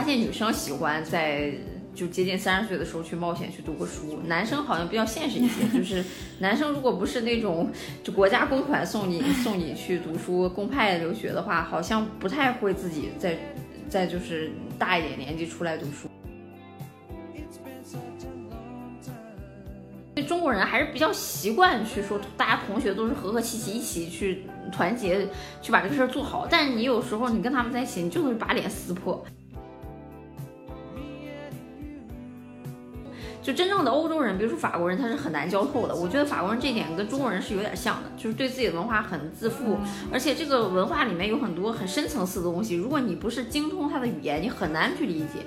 发现女生喜欢在就接近三十岁的时候去冒险去读个书，男生好像比较现实一些，就是男生如果不是那种就国家公款送你 送你去读书公派留学的话，好像不太会自己在在就是大一点年纪出来读书。中国人还是比较习惯去说，大家同学都是和和气气一起去团结去把这个事儿做好。但是你有时候你跟他们在一起，你就会把脸撕破。就真正的欧洲人，比如说法国人，他是很难交透的。我觉得法国人这点跟中国人是有点像的，就是对自己的文化很自负，而且这个文化里面有很多很深层次的东西。如果你不是精通他的语言，你很难去理解。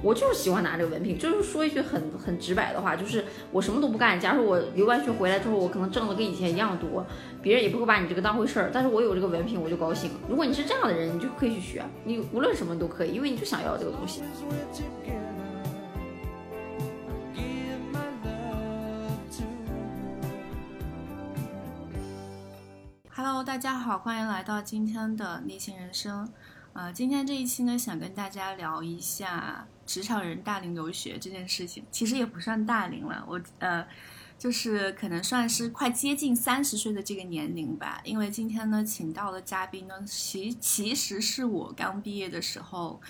我就是喜欢拿这个文凭，就是说一句很很直白的话，就是我什么都不干。假如我留完学回来之后，我可能挣的跟以前一样多，别人也不会把你这个当回事儿。但是我有这个文凭，我就高兴。如果你是这样的人，你就可以去学，你无论什么都可以，因为你就想要这个东西。Hello，大家好，欢迎来到今天的逆行人生。呃，今天这一期呢，想跟大家聊一下职场人大龄留学这件事情。其实也不算大龄了，我呃，就是可能算是快接近三十岁的这个年龄吧。因为今天呢，请到的嘉宾呢，其其实是我刚毕业的时候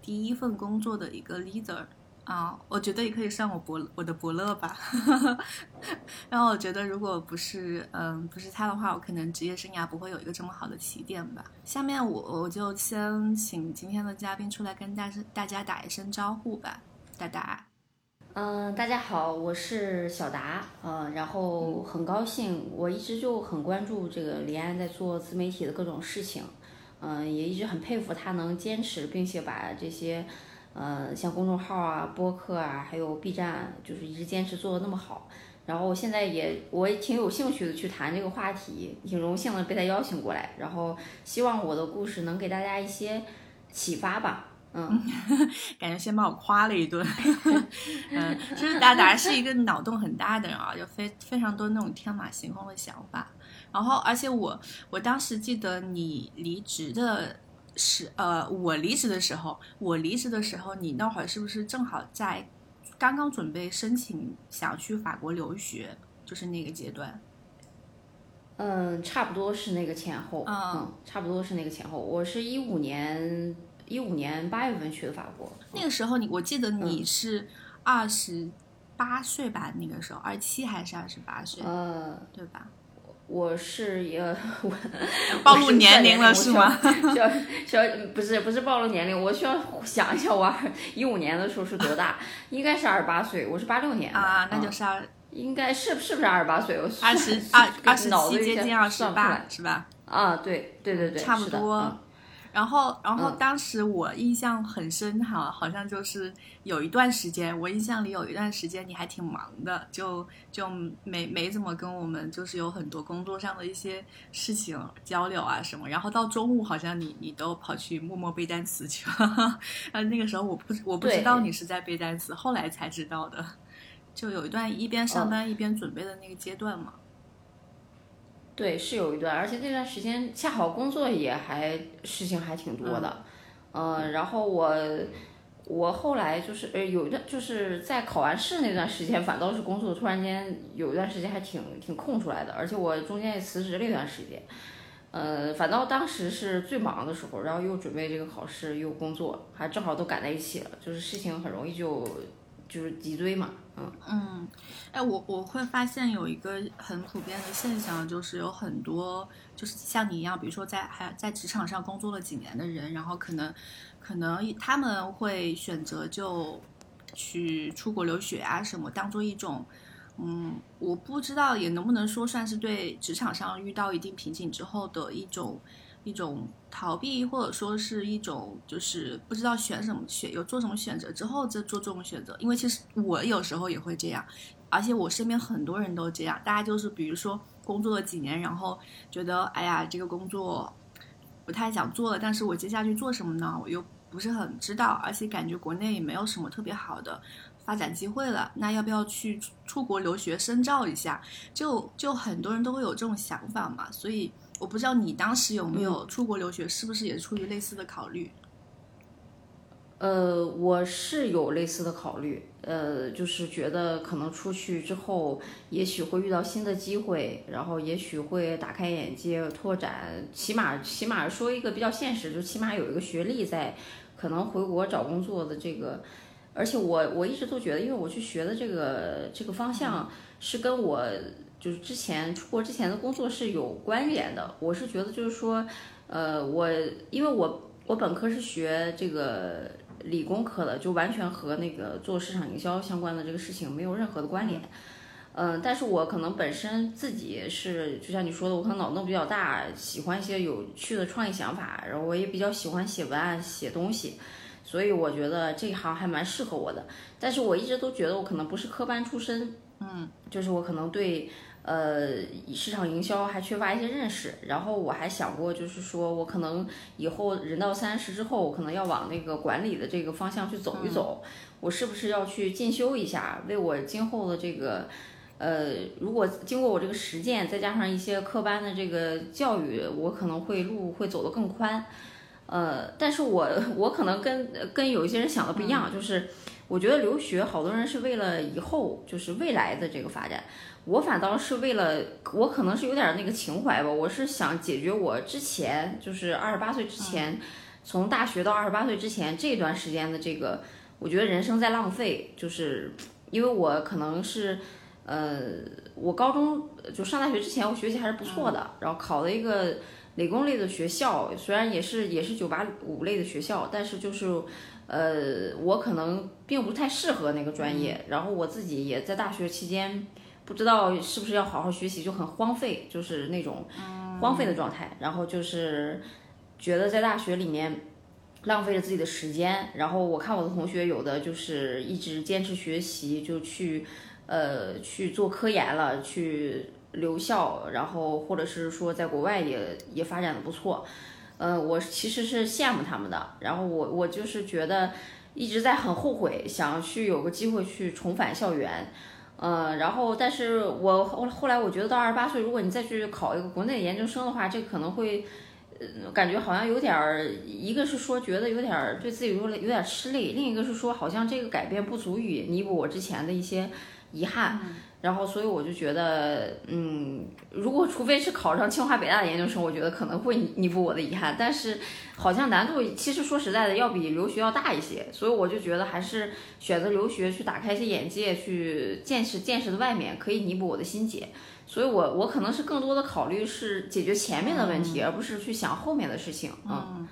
第一份工作的一个 leader。啊，我觉得也可以算我伯我的伯乐吧。然后我觉得，如果不是嗯不是他的话，我可能职业生涯不会有一个这么好的起点吧。下面我我就先请今天的嘉宾出来跟大大家打一声招呼吧，达达。嗯，大家好，我是小达。嗯，然后很高兴，我一直就很关注这个李安在做自媒体的各种事情。嗯，也一直很佩服他能坚持，并且把这些。呃，像公众号啊、播客啊，还有 B 站，就是一直坚持做的那么好。然后我现在也，我也挺有兴趣的去谈这个话题，挺荣幸的被他邀请过来。然后希望我的故事能给大家一些启发吧。嗯，感觉先把我夸了一顿。嗯，其实达达是一个脑洞很大的人啊，有非非常多那种天马行空的想法。然后，而且我我当时记得你离职的。时呃，我离职的时候，我离职的时候，你那会儿是不是正好在刚刚准备申请想去法国留学，就是那个阶段？嗯，差不多是那个前后，嗯，差不多是那个前后。我是一五年一五年八月份去的法国，那个时候你，我记得你是二十八岁吧？那个时候二十七还是二十八岁？呃，对吧？我是也我 暴露年龄了是吗？需要需要不是不是暴露年龄，我需要想一下，我一五年的时候是多大？应该是二十八岁，我是八六年啊，那就是二，应该是是不是二十八岁？我二十二 二十七接近二十八是吧？啊，对对对对，差不多。然后，然后当时我印象很深哈，好像就是有一段时间，我印象里有一段时间你还挺忙的，就就没没怎么跟我们就是有很多工作上的一些事情交流啊什么。然后到中午好像你你都跑去默默背单词去了，啊 那个时候我不我不知道你是在背单词，后来才知道的。就有一段一边上班一边准备的那个阶段嘛。对，是有一段，而且那段时间恰好工作也还事情还挺多的，嗯，然后我我后来就是呃有一段就是在考完试那段时间，反倒是工作突然间有一段时间还挺挺空出来的，而且我中间也辞职了一段时间，呃，反倒当时是最忙的时候，然后又准备这个考试又工作，还正好都赶在一起了，就是事情很容易就就是脊椎嘛。嗯，哎，我我会发现有一个很普遍的现象，就是有很多就是像你一样，比如说在还在职场上工作了几年的人，然后可能可能他们会选择就去出国留学啊什么，当做一种，嗯，我不知道也能不能说算是对职场上遇到一定瓶颈之后的一种。一种逃避，或者说是一种就是不知道选什么选，有做什么选择之后再做这种选择。因为其实我有时候也会这样，而且我身边很多人都这样。大家就是比如说工作了几年，然后觉得哎呀这个工作不太想做了，但是我接下去做什么呢？我又不是很知道，而且感觉国内也没有什么特别好的发展机会了，那要不要去出国留学深造一下？就就很多人都会有这种想法嘛。所以我不知道你当时有没有出国留学，是不是也出于类似的考虑？呃，我是有类似的考虑，呃，就是觉得可能出去之后，也许会遇到新的机会，然后也许会打开眼界、拓展，起码起码说一个比较现实，就起码有一个学历在，可能回国找工作的这个，而且我我一直都觉得，因为我去学的这个这个方向是跟我就是之前出国之前的工作是有关联的，我是觉得就是说，呃，我因为我我本科是学这个。理工科的就完全和那个做市场营销相关的这个事情没有任何的关联，嗯，但是我可能本身自己是就像你说的，我可能脑洞比较大，喜欢一些有趣的创意想法，然后我也比较喜欢写文案、写东西，所以我觉得这一行还蛮适合我的。但是我一直都觉得我可能不是科班出身，嗯，就是我可能对。呃，市场营销还缺乏一些认识，然后我还想过，就是说我可能以后人到三十之后，我可能要往那个管理的这个方向去走一走，我是不是要去进修一下，为我今后的这个，呃，如果经过我这个实践，再加上一些科班的这个教育，我可能会路会走得更宽，呃，但是我 我可能跟跟有一些人想的不一样，就是我觉得留学好多人是为了以后就是未来的这个发展。我反倒是为了，我可能是有点那个情怀吧，我是想解决我之前就是二十八岁之前，从大学到二十八岁之前这段时间的这个，我觉得人生在浪费，就是因为我可能是，呃，我高中就上大学之前我学习还是不错的，然后考了一个理工类的学校，虽然也是也是九八五类的学校，但是就是，呃，我可能并不太适合那个专业，然后我自己也在大学期间。不知道是不是要好好学习，就很荒废，就是那种荒废的状态。然后就是觉得在大学里面浪费了自己的时间。然后我看我的同学有的就是一直坚持学习，就去呃去做科研了，去留校，然后或者是说在国外也也发展的不错。呃，我其实是羡慕他们的。然后我我就是觉得一直在很后悔，想去有个机会去重返校园。呃，然后，但是我后后来我觉得到二十八岁，如果你再去考一个国内研究生的话，这可能会，呃，感觉好像有点儿，一个是说觉得有点儿对自己有点有点吃力，另一个是说好像这个改变不足以弥补我之前的一些遗憾。然后，所以我就觉得，嗯，如果除非是考上清华北大的研究生，我觉得可能会弥补我的遗憾。但是，好像难度其实说实在的，要比留学要大一些。所以我就觉得还是选择留学去打开一些眼界，去见识见识的外面，可以弥补我的心结。所以我我可能是更多的考虑是解决前面的问题，而不是去想后面的事情。嗯嗯，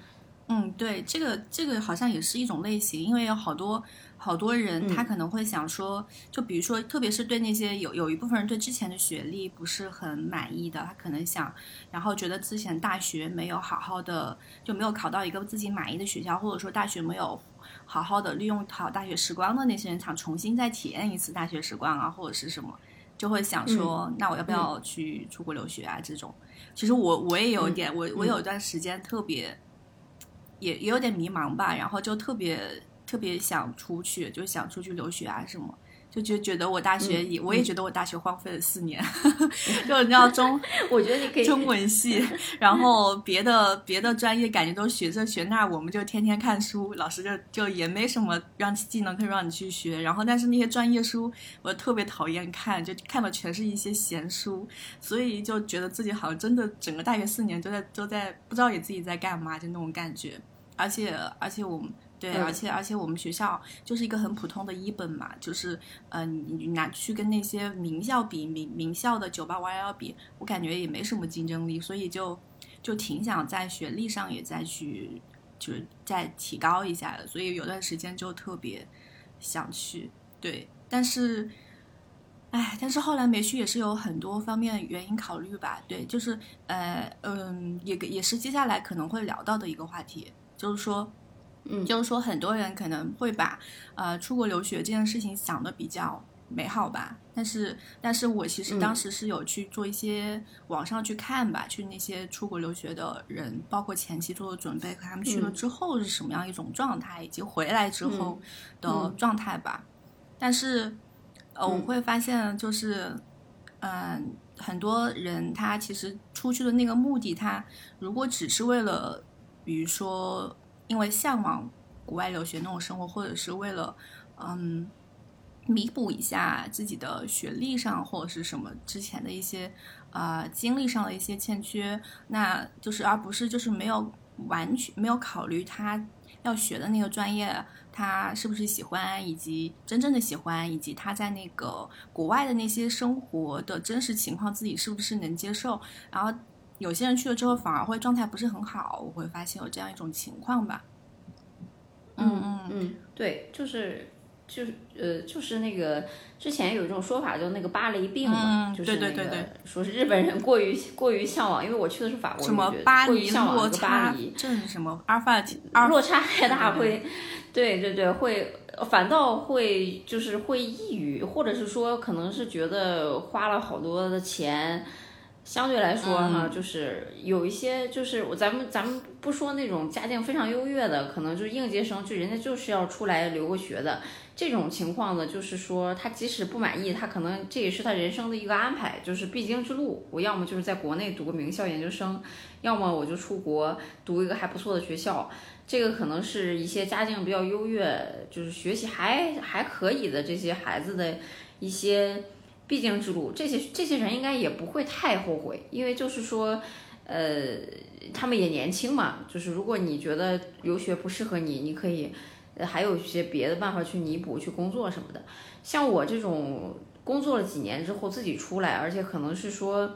对，这个这个好像也是一种类型，因为有好多。好多人他可能会想说，就比如说，特别是对那些有有一部分人对之前的学历不是很满意的，他可能想，然后觉得之前大学没有好好的，就没有考到一个自己满意的学校，或者说大学没有好好的利用好大学时光的那些人，想重新再体验一次大学时光啊，或者是什么，就会想说，那我要不要去出国留学啊？这种，其实我我也有一点，我我有一段时间特别，也也有点迷茫吧，然后就特别。特别想出去，就想出去留学啊什么，就觉觉得我大学也，我也觉得我大学荒废了四年，就你知道中，我觉得你可以中文系，然后别的别的专业感觉都学这学那，我们就天天看书，老师就就也没什么让技能可以让你去学，然后但是那些专业书我特别讨厌看，就看的全是一些闲书，所以就觉得自己好像真的整个大学四年都在都在不知道也自己在干嘛，就那种感觉，而且而且我们。对，而且而且我们学校就是一个很普通的一本嘛，就是嗯，你拿去跟那些名校比，名名校的九八五二幺比，我感觉也没什么竞争力，所以就就挺想在学历上也再去，就是再提高一下的，所以有段时间就特别想去，对，但是，哎，但是后来没去也是有很多方面原因考虑吧，对，就是呃嗯，也也是接下来可能会聊到的一个话题，就是说。嗯，就是说，很多人可能会把呃出国留学这件事情想的比较美好吧，但是，但是我其实当时是有去做一些网上去看吧，去那些出国留学的人，包括前期做的准备和他们去了之后是什么样一种状态，以及回来之后的状态吧。但是呃，我会发现就是，嗯、很多人他其实出去的那个目的，他如果只是为了，比如说因为向往国外留学那种生活，或者是为了嗯弥补一下自己的学历上或者是什么之前的一些呃经历上的一些欠缺，那就是而不是就是没有完全没有考虑他要学的那个专业，他是不是喜欢，以及真正的喜欢，以及他在那个国外的那些生活的真实情况，自己是不是能接受。然后有些人去了之后反而会状态不是很好，我会发现有这样一种情况吧。嗯嗯嗯，对，就是就是呃，就是那个之前有一种说法，就那个芭蕾病嘛，嗯就是那个对对对对说是日本人过于过于向往，因为我去的是法国什么巴黎向往巴差这是什么阿尔法阿尔落差太大会，对对对，会反倒会就是会抑郁，或者是说可能是觉得花了好多的钱，相对来说哈，就是有一些就是我咱们咱们不说那种家境非常优越的，可能就是应届生，就人家就是要出来留个学的。这种情况呢，就是说他即使不满意，他可能这也是他人生的一个安排，就是必经之路。我要么就是在国内读个名校研究生，要么我就出国读一个还不错的学校。这个可能是一些家境比较优越，就是学习还还可以的这些孩子的一些必经之路。这些这些人应该也不会太后悔，因为就是说，呃，他们也年轻嘛。就是如果你觉得留学不适合你，你可以，呃还有一些别的办法去弥补、去工作什么的。像我这种工作了几年之后自己出来，而且可能是说，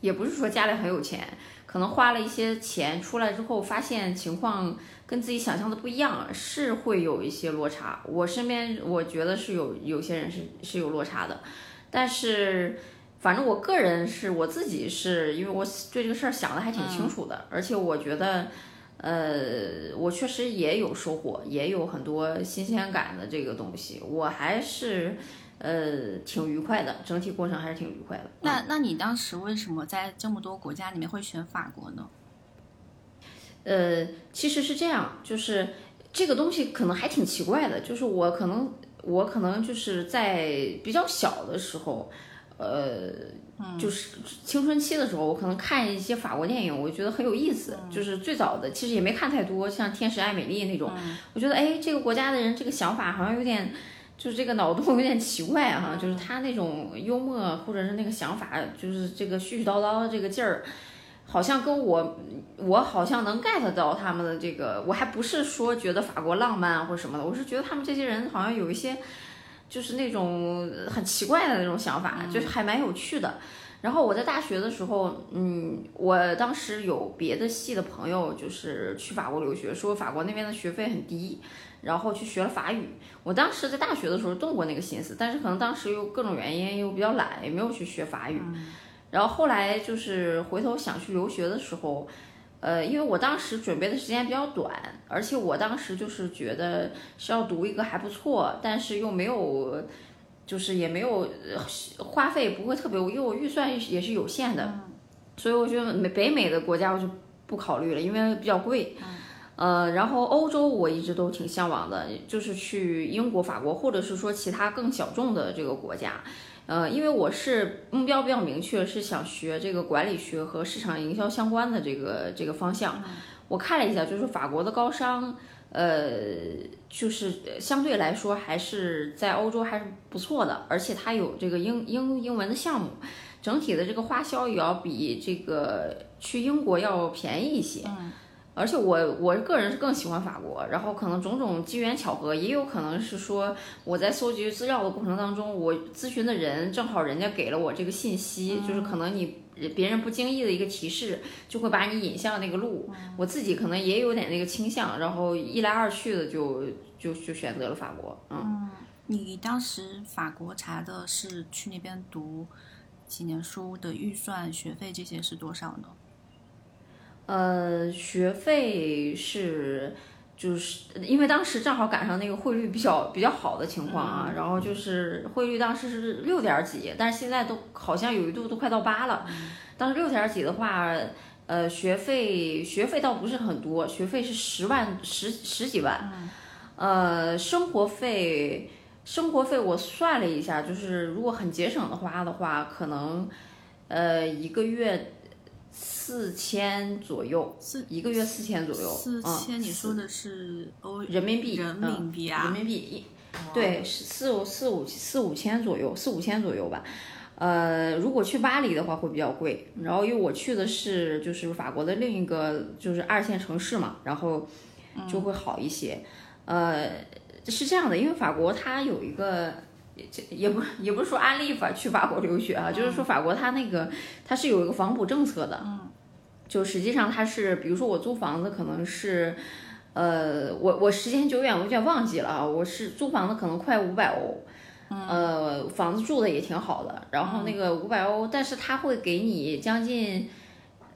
也不是说家里很有钱。可能花了一些钱出来之后，发现情况跟自己想象的不一样，是会有一些落差。我身边我觉得是有有些人是是有落差的，但是反正我个人是我自己是因为我对这个事儿想的还挺清楚的，而且我觉得。呃，我确实也有收获，也有很多新鲜感的这个东西，我还是呃挺愉快的，整体过程还是挺愉快的。那那你当时为什么在这么多国家里面会选法国呢？呃，其实是这样，就是这个东西可能还挺奇怪的，就是我可能我可能就是在比较小的时候，呃，就是青春期的时候，我可能看一些法国电影，我觉得很有意思。就是最早的其实也没看太多，像《天使爱美丽》那种，我觉得哎，这个国家的人这个想法好像有点。就是这个脑洞有点奇怪哈、就是他那种幽默或者是那个想法，就是这个絮絮叨叨的这个劲儿，好像跟我我好像能 get 到他们的这个，我还不是说觉得法国浪漫或者什么的，我是觉得他们这些人好像有一些就是那种很奇怪的那种想法，就是还蛮有趣的。然后我在大学的时候，嗯，我当时有别的系的朋友就是去法国留学，说法国那边的学费很低，然后去学了法语。我当时在大学的时候动过那个心思，但是可能当时又各种原因又比较懒，也没有去学法语。然后后来就是回头想去留学的时候，呃，因为我当时准备的时间比较短，而且我当时就是觉得是要读一个还不错，但是又没有，就是也没有呃花费不会特别，因为我预算也是有限的，所以我觉得美北美的国家我就不考虑了，因为比较贵。呃，然后欧洲我一直都挺向往的，就是去英国、法国，或者是说其他更小众的这个国家。呃，因为我是目标比较明确，是想学这个管理学和市场营销相关的这个这个方向。我看了一下，就是法国的高商，呃，就是相对来说还是在欧洲还是不错的，而且它有这个英英英文的项目，整体的这个花销也要比这个去英国要便宜一些。而且我我个人是更喜欢法国，然后可能种种机缘巧合，也有可能是说我在搜集资料的过程当中，我咨询的人正好人家给了我这个信息，就是可能你别人不经意的一个提示，就会把你引向那个路。我自己可能也有点那个倾向，然后一来二去的就就就选择了法国。嗯，你当时法国查的是去那边读几年书的预算、学费这些是多少呢？呃，学费是。就是因为当时正好赶上那个汇率比较比较好的情况啊，然后就是汇率当时是六点几，但是现在都好像有一度都快到八了。当时六点几的话，呃，学费学费倒不是很多，学费是十万十十几万，呃，生活费生活费我算了一下，就是如果很节省的花的话，可能呃一个月四千左右，四一个月四千左右，四嗯千，你说的是欧人民币，人民币嗯啊？人民币一，对，是四五四五四五千左右，四五千左右吧。呃，如果去巴黎的话会比较贵，然后因为我去的是就是法国的另一个就是二线城市嘛，然后就会好一些。呃，是这样的，因为法国它有一个。这也不也不是说安利法去法国留学啊，就是说法国它那个它是有一个房补政策的，嗯，就实际上它是，比如说我租房子可能是，呃，我我时间久远，我有点忘记了啊，我是租房子可能快五百欧，呃，房子住的也挺好的，然后那个五百欧，但是他会给你将近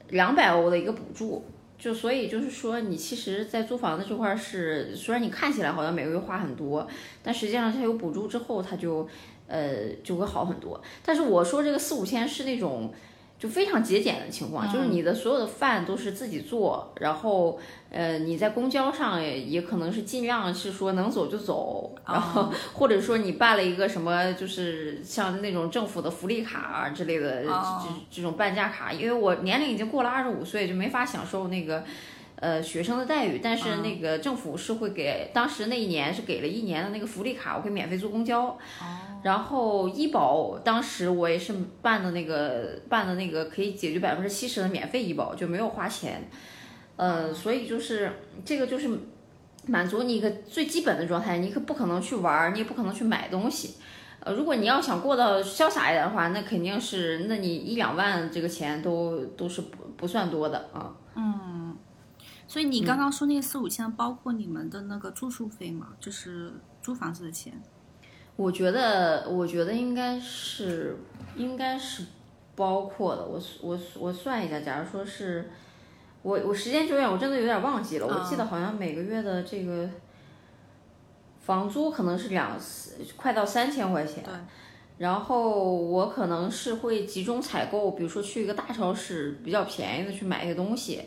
两百欧的一个补助，就所以就是说你其实，在租房子这块儿是，虽然你看起来好像每个月花很多，但实际上它有补助之后，它就呃就会好很多。但是我说这个四五千是那种。就非常节俭的情况，就是你的所有的饭都是自己做，然后呃你在公交上也也可能是尽量是说能走就走，然后或者说你办了一个什么就是像那种政府的福利卡啊之类的这这种半价卡，因为我年龄已经过了二十五岁，就没法享受那个。呃，学生的待遇，但是那个政府是会给，当时那一年是给了一年的那个福利卡，我可以免费坐公交。然后医保，当时我也是办的那个办的那个可以解决百分之七十的免费医保，就没有花钱。呃，所以就是这个就是满足你一个最基本的状态，你可不可能去玩儿，你也不可能去买东西。呃，如果你要想过得潇洒一点的话，那肯定是，那你一两万这个钱都都是不不算多的啊。嗯，所以你刚刚说那个四五千，包括你们的那个住宿费吗？就是租房子的钱。我觉得，我觉得应该是，应该是包括的。我我我算一下，假如说是，我我时间久远，我真的有点忘记了。我记得好像每个月的这个房租可能是两快到三千块钱。对。然后我可能是会集中采购，比如说去一个大超市比较便宜的去买一些东西，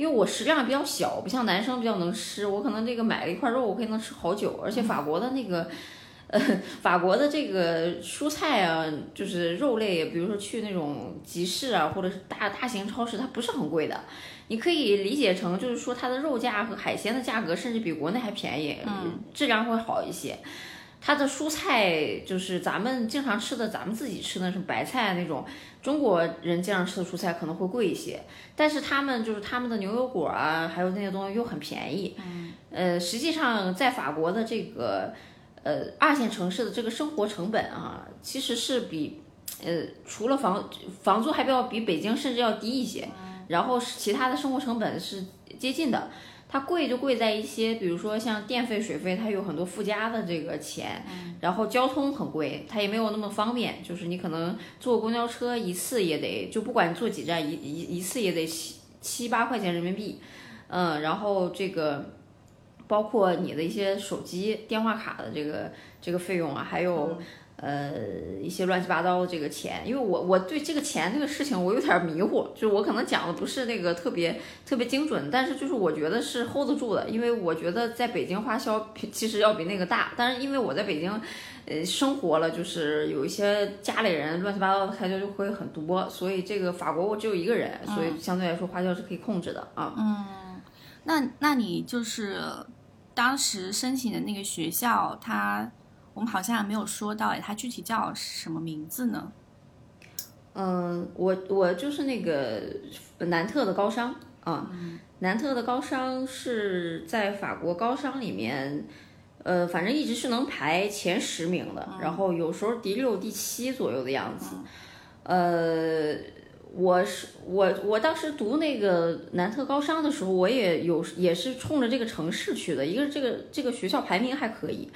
因为我食量比较小，不像男生比较能吃，我可能这个买了一块肉，我可以能吃好久。而且法国的那个。呃，法国的这个蔬菜啊，就是肉类，比如说去那种集市啊，或者是大大型超市，它不是很贵的。你可以理解成，就是说它的肉价和海鲜的价格，甚至比国内还便宜，嗯，质量会好一些。它的蔬菜就是咱们经常吃的，咱们自己吃的什么白菜啊那种，中国人经常吃的蔬菜可能会贵一些，但是他们就是他们的牛油果啊，还有那些东西又很便宜。嗯，呃，实际上在法国的这个。呃，二线城市的这个生活成本啊，其实是比，呃，除了房房租还要比北京甚至要低一些，然后其他的生活成本是接近的。它贵就贵在一些，比如说像电费、水费，它有很多附加的这个钱，然后交通很贵，它也没有那么方便，就是你可能坐公交车一次也得，就不管坐几站，一一一次也得七七八块钱人民币，嗯，然后这个。包括你的一些手机电话卡的这个这个费用啊，还有呃一些乱七八糟的这个钱，因为我我对这个钱这个事情我有点迷糊，就是我可能讲的不是那个特别特别精准，但是就是我觉得是 hold 得住的，因为我觉得在北京花销其实要比那个大，但是因为我在北京呃生活了，就是有一些家里人乱七八糟的开销就会很多，所以这个法国我只有一个人，所以相对来说花销是可以控制的啊。嗯，那那你就是。当时申请的那个学校，它我们好像还没有说到哎，它具体叫什么名字呢？嗯，我我就是那个南特的高商啊，南特的高商是在法国高商里面，呃，反正一直是能排前十名的，然后有时候第六、第七左右的样子，呃。我是我，我当时读那个南特高商的时候，我也有也是冲着这个城市去的。一个是这个这个学校排名还可以，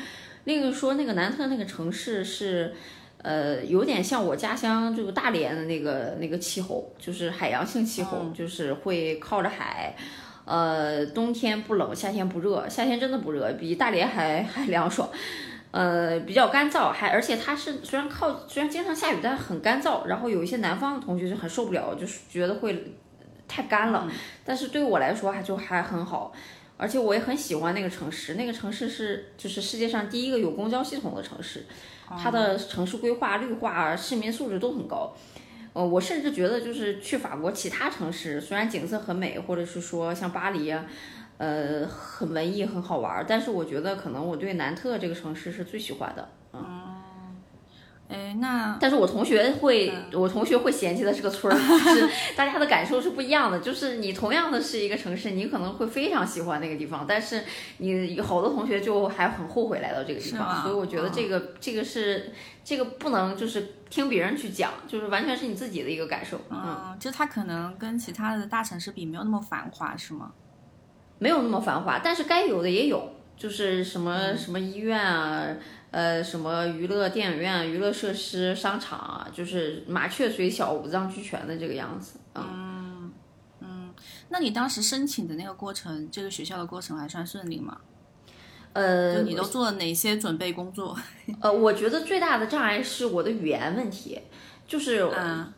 另一个说那个南特那个城市是，呃，有点像我家乡就是大连的那个那个气候，就是海洋性气候，就是会靠着海，呃，冬天不冷，夏天不热，夏天真的不热，比大连还还凉爽。呃，比较干燥，还而且它是虽然靠虽然经常下雨，但很干燥。然后有一些南方的同学就很受不了，就是觉得会太干了。但是对我来说还就还很好。而且我也很喜欢那个城市，那个城市是就是世界上第一个有公交系统的城市，它的城市规划、绿化、市民素质都很高。呃，我甚至觉得就是去法国其他城市，虽然景色很美，或者是说像巴黎啊，呃，很文艺、很好玩，但是我觉得可能我对南特这个城市是最喜欢的。哎，那但是我同学会，我同学会嫌弃的是个村儿，就是大家的感受是不一样的。就是你同样的是一个城市，你可能会非常喜欢那个地方，但是你好多同学就还很后悔来到这个地方。所以我觉得这个这个是这个不能就是听别人去讲，就是完全是你自己的一个感受。嗯，就它可能跟其他的大城市比没有那么繁华，是吗？没有那么繁华，但是该有的也有，就是什么什么医院啊。呃，什么娱乐电影院、娱乐设施、商场啊，就是麻雀虽小，五脏俱全的这个样子。嗯嗯，那你当时申请的那个过程，这个学校的过程还算顺利吗？呃，你都做了哪些准备工作？呃，我觉得最大的障碍是我的语言问题，就是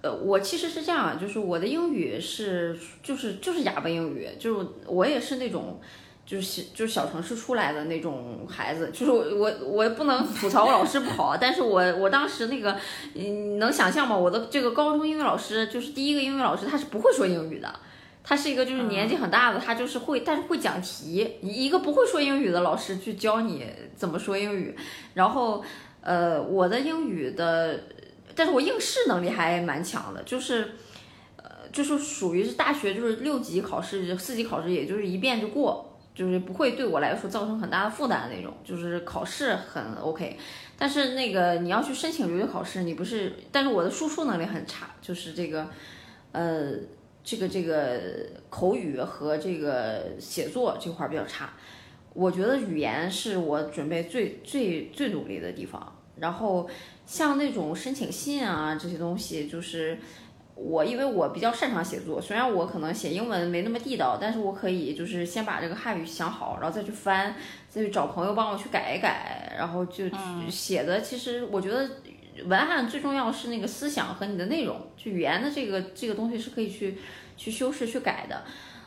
呃，我其实是这样，就是我的英语是就是就是哑巴英语，就是我也是那种。就是就是小城市出来的那种孩子，就是我我我也不能吐槽我老师不好，但是我我当时那个，嗯，能想象吗？我的这个高中英语老师就是第一个英语老师，他是不会说英语的，他是一个就是年纪很大的，他就是会，但是会讲题，一个不会说英语的老师去教你怎么说英语，然后呃，我的英语的，但是我应试能力还蛮强的，就是呃，就是属于是大学就是六级考试、四级考试，也就是一遍就过。就是不会对我来说造成很大的负担那种，就是考试很 OK，但是那个你要去申请留学考试，你不是，但是我的输出能力很差，就是这个，呃，这个这个口语和这个写作这块比较差，我觉得语言是我准备最最最努力的地方，然后像那种申请信啊这些东西，就是。我因为我比较擅长写作，虽然我可能写英文没那么地道，但是我可以就是先把这个汉语想好，然后再去翻，再去找朋友帮我去改一改，然后就写的。其实我觉得文案最重要是那个思想和你的内容，就语言的这个这个东西是可以去去修饰去改的。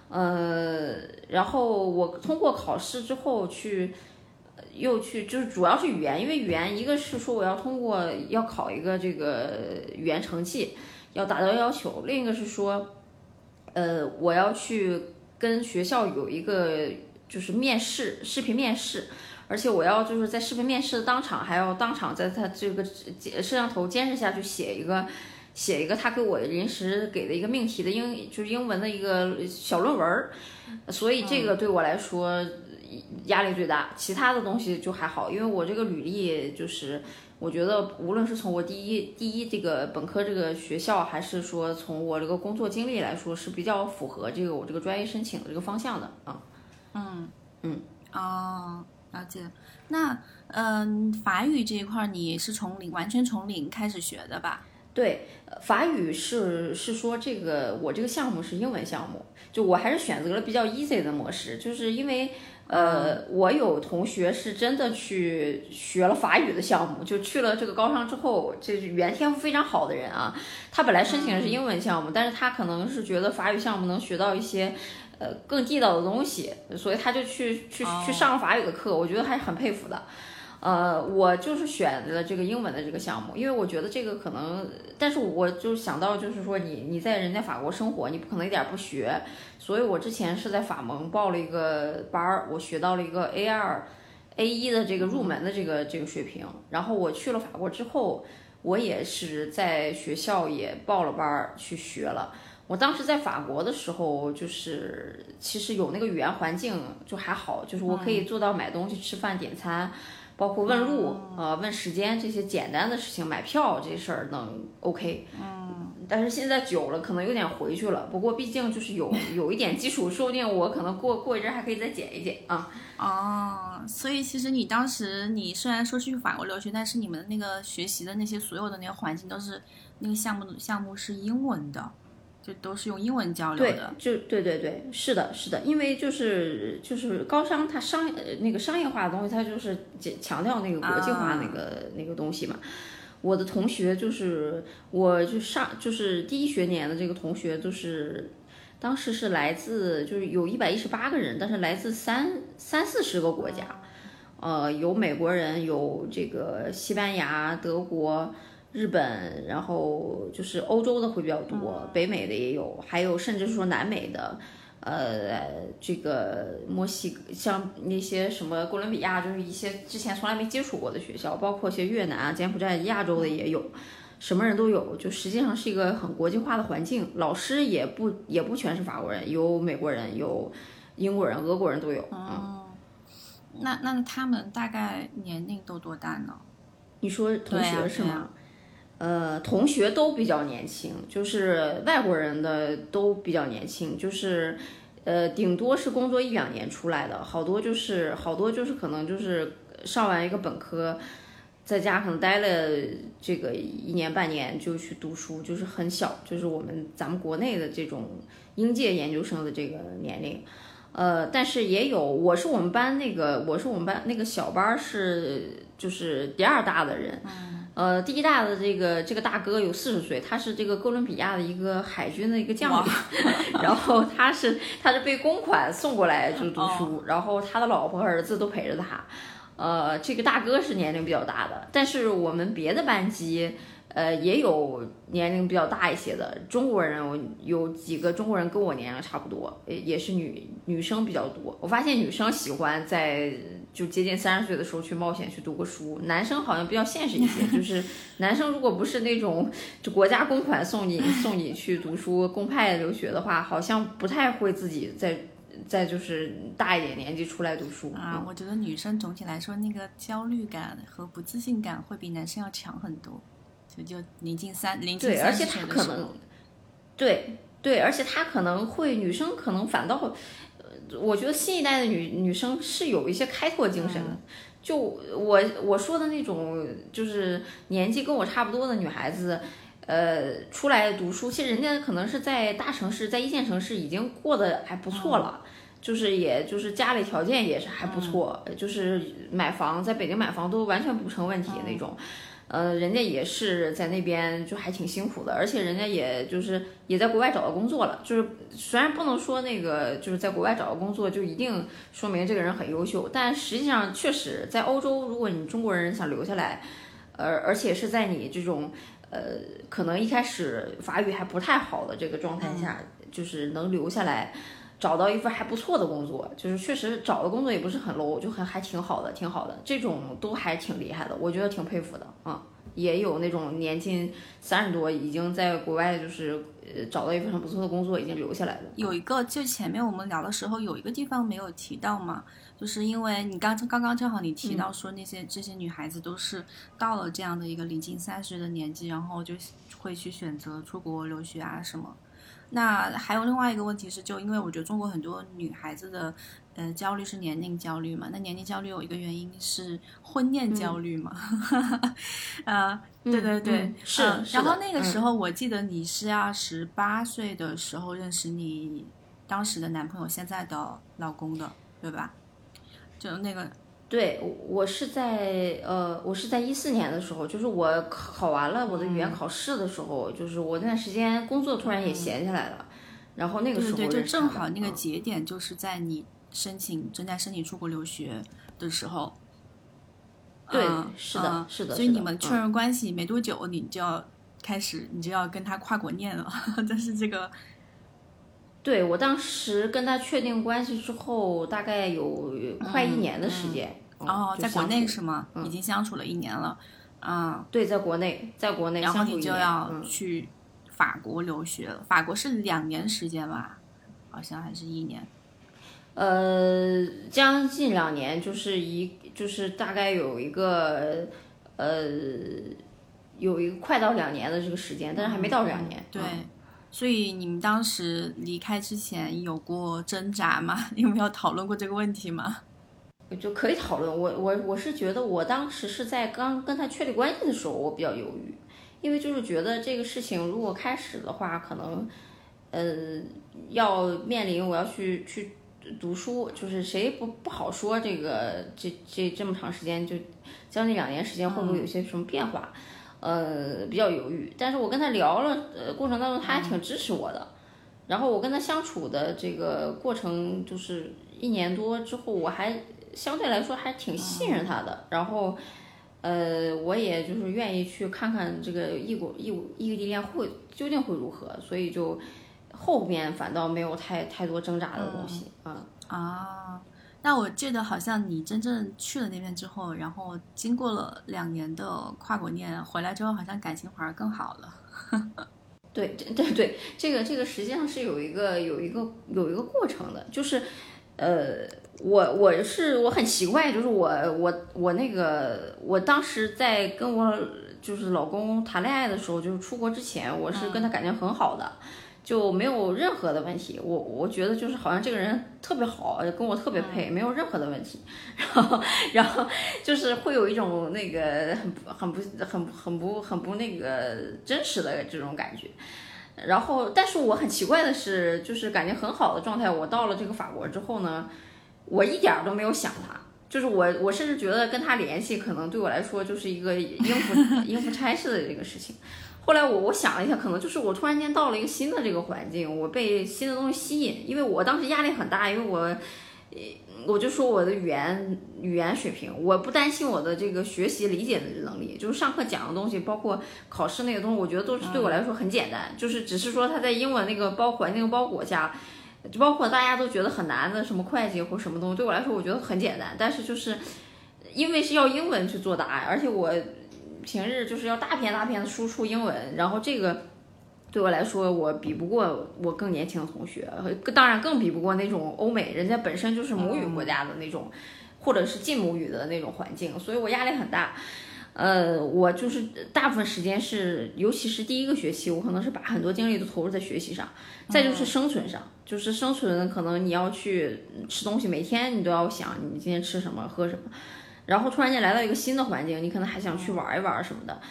呃，然后我通过考试之后去又去就是主要是语言，因为语言一个是说我要通过要考一个这个语言成绩。要达到要求，另一个是说，呃，我要去跟学校有一个就是面试，视频面试，而且我要就是在视频面试的当场，还要当场在他这个摄像头监视下去写一个，写一个他给我临时给的一个命题的英就是英文的一个小论文儿，所以这个对我来说压力最大，其他的东西就还好，因为我这个履历就是。我觉得无论是从我第一第一这个本科这个学校，还是说从我这个工作经历来说，是比较符合这个我这个专业申请的这个方向的啊。嗯嗯哦，了解。那嗯，法语这一块你是从零完全从零开始学的吧？对，法语是是说这个我这个项目是英文项目，就我还是选择了比较 easy 的模式，就是因为。呃，我有同学是真的去学了法语的项目，就去了这个高商之后，这语言天赋非常好的人啊。他本来申请的是英文项目，但是他可能是觉得法语项目能学到一些呃更地道的东西，所以他就去去去上了法语的课。我觉得还是很佩服的。呃，我就是选了这个英文的这个项目，因为我觉得这个可能，但是我就想到就是说，你你在人家法国生活，你不可能一点不学，所以我之前是在法盟报了一个班儿，我学到了一个 A 二、A 一的这个入门的这个这个水平，然后我去了法国之后，我也是在学校也报了班儿去学了。我当时在法国的时候，就是其实有那个语言环境就还好，就是我可以做到买东西、吃饭、点餐。包括问路呃问时间这些简单的事情，买票这事儿能 OK，嗯，但是现在久了可能有点回去了。不过毕竟就是有有一点基础，说不定我可能过过一阵还可以再减一减啊。哦，所以其实你当时你虽然说是去法国留学，但是你们那个学习的那些所有的那个环境都是那个项目项目是英文的。就都是用英文交流的，就对对对，是的，是的，因为就是就是高商它商那个商业化的东西，它就是强调那个国际化那个那个东西嘛。我的同学就是我就上就是第一学年的这个同学，就是当时是来自就是有一百一十八个人，但是来自三三四十个国家，呃，有美国人，有这个西班牙、德国。日本，然后就是欧洲的会比较多，北美的也有，还有甚至说南美的，呃，这个墨西哥，像那些什么哥伦比亚，就是一些之前从来没接触过的学校，包括一些越南啊、柬埔寨、亚洲的也有，什么人都有，就实际上是一个很国际化的环境。老师也不也不全是法国人，有美国人，有英国人、俄国人都有。哦，那那他们大概年龄都多大呢？你说同学是吗？呃，同学都比较年轻，就是外国人的都比较年轻，就是，呃，顶多是工作一两年出来的，好多就是好多就是可能就是上完一个本科，在家可能待了这个一年半年就去读书，就是很小，就是我们咱们国内的这种应届研究生的这个年龄，呃，但是也有，我是我们班那个，我是我们班那个小班是就是第二大的人。呃，第一大的这个这个大哥有四十岁，他是这个哥伦比亚的一个海军的一个将领，然后他是他是被公款送过来就读书，然后他的老婆和儿子都陪着他，呃，这个大哥是年龄比较大的，但是我们别的班级。呃，也有年龄比较大一些的中国人，我有几个中国人跟我年龄差不多，也也是女女生比较多。我发现女生喜欢在就接近三十岁的时候去冒险去读个书，男生好像比较现实一些，就是男生如果不是那种就国家公款送你送你去读书公派留学的话，好像不太会自己在再就是大一点年纪出来读书啊。我觉得女生总体来说那个焦虑感和不自信感会比男生要强很多。就就临近三，临近三十岁的时候，对对，而且她可能会，女生可能反倒，呃，我觉得新一代的女女生是有一些开拓精神的。就我我说的那种，就是年纪跟我差不多的女孩子，呃，出来读书，其实人家可能是在大城市，在一线城市已经过得还不错了，就是也就是家里条件也是还不错，就是买房在北京买房都完全不成问题那种。呃，人家也是在那边就还挺辛苦的，而且人家也就是也在国外找到工作了。就是虽然不能说那个就是在国外找到工作就一定说明这个人很优秀，但实际上确实在欧洲，如果你中国人想留下来，呃，而且是在你这种呃可能一开始法语还不太好的这个状态下，就是能留下来。找到一份还不错的工作，就是确实找的工作也不是很 low，就很还挺好的，挺好的，这种都还挺厉害的，我觉得挺佩服的啊。也有那种年近三十多，已经在国外就是呃找到一份很不错的工作，已经留下来了。有一个，就前面我们聊的时候，有一个地方没有提到嘛，就是因为你刚刚刚正好你提到说那些这些女孩子都是到了这样的一个临近三十的年纪，然后就会去选择出国留学啊什么。那还有另外一个问题是，就因为我觉得中国很多女孩子的，呃，焦虑是年龄焦虑嘛。那年龄焦虑有一个原因是婚恋焦虑嘛。啊，对对对，是。然后那个时候，我记得你是二十八岁的时候认识你当时的男朋友，现在的老公的，对吧？就那个。对，我是在呃，我是在一四年的时候，就是我考完了我的语言考试的时候，就是我那段时间工作突然也闲下来了，然后那个时候对对，就正好那个节点就是在你申请正在申请出国留学的时候。对，是的，是的。所以你们确认关系没多久，你就要开始，你就要跟他跨国念了，但是这个。对我当时跟他确定关系之后，大概有快一年的时间。哦，在国内是吗？已经相处了一年了。啊，对，在国内，在国内。然后你就要去法国留学了。法国是两年时间吧？好像还是一年。呃，将近两年，就是一，就是大概有一个，呃，有一个快到两年的这个时间，但是还没到两年。对。所以你们当时离开之前有过挣扎吗？有没有讨论过这个问题吗？就可以讨论。我我我是觉得，我当时是在刚跟他确立关系的时候，我比较犹豫，因为就是觉得这个事情如果开始的话，可能，呃，要面临我要去去读书，就是谁不不好说这个这这这么长时间就将近两年时间会不会有些什么变化？呃，比较犹豫，但是我跟他聊了，呃，过程当中他还挺支持我的，然后我跟他相处的这个过程就是一年多之后，我还相对来说还挺信任他的，然后。呃，我也就是愿意去看看这个异国异异地恋会究竟会如何，所以就后边反倒没有太太多挣扎的东西啊啊。那我记得好像你真正去了那边之后，然后经过了两年的跨国恋，回来之后好像感情反而更好了。对对对，这个这个实际上是有一个有一个有一个过程的，就是呃。我我是我很奇怪，就是我我我那个我当时在跟我就是老公谈恋爱的时候，就是出国之前，我是跟他感情很好的，就没有任何的问题。我我觉得就是好像这个人特别好，跟我特别配，没有任何的问题。然后 然后就是会有一种那个很很不很很不很不那个真实的这种感觉。然后但是我很奇怪的是，就是感觉很好的状态，我到了这个法国之后呢。我一点都没有想他，就是我，我甚至觉得跟他联系可能对我来说就是一个应付 应付差事的这个事情。后来我我想了一下，可能就是我突然间到了一个新的这个环境，我被新的东西吸引，因为我当时压力很大，因为我，我就说我的语言语言水平，我不担心我的这个学习理解的能力，就是上课讲的东西，包括考试那个东西，我觉得都是对我来说很简单，就是只是说他在英文那个包环境包裹下。就包括大家都觉得很难的什么会计或什么东西，对我来说我觉得很简单。但是就是因为是要英文去作答，而且我平日就是要大片大片的输出英文，然后这个对我来说我比不过我更年轻的同学，当然更比不过那种欧美人家本身就是母语国家的那种，或者是近母语的那种环境，所以我压力很大。呃，我就是大部分时间是，尤其是第一个学期，我可能是把很多精力都投入在学习上，再就是生存上。就是生存，可能你要去吃东西，每天你都要想你今天吃什么喝什么，然后突然间来到一个新的环境，你可能还想去玩一玩什么的，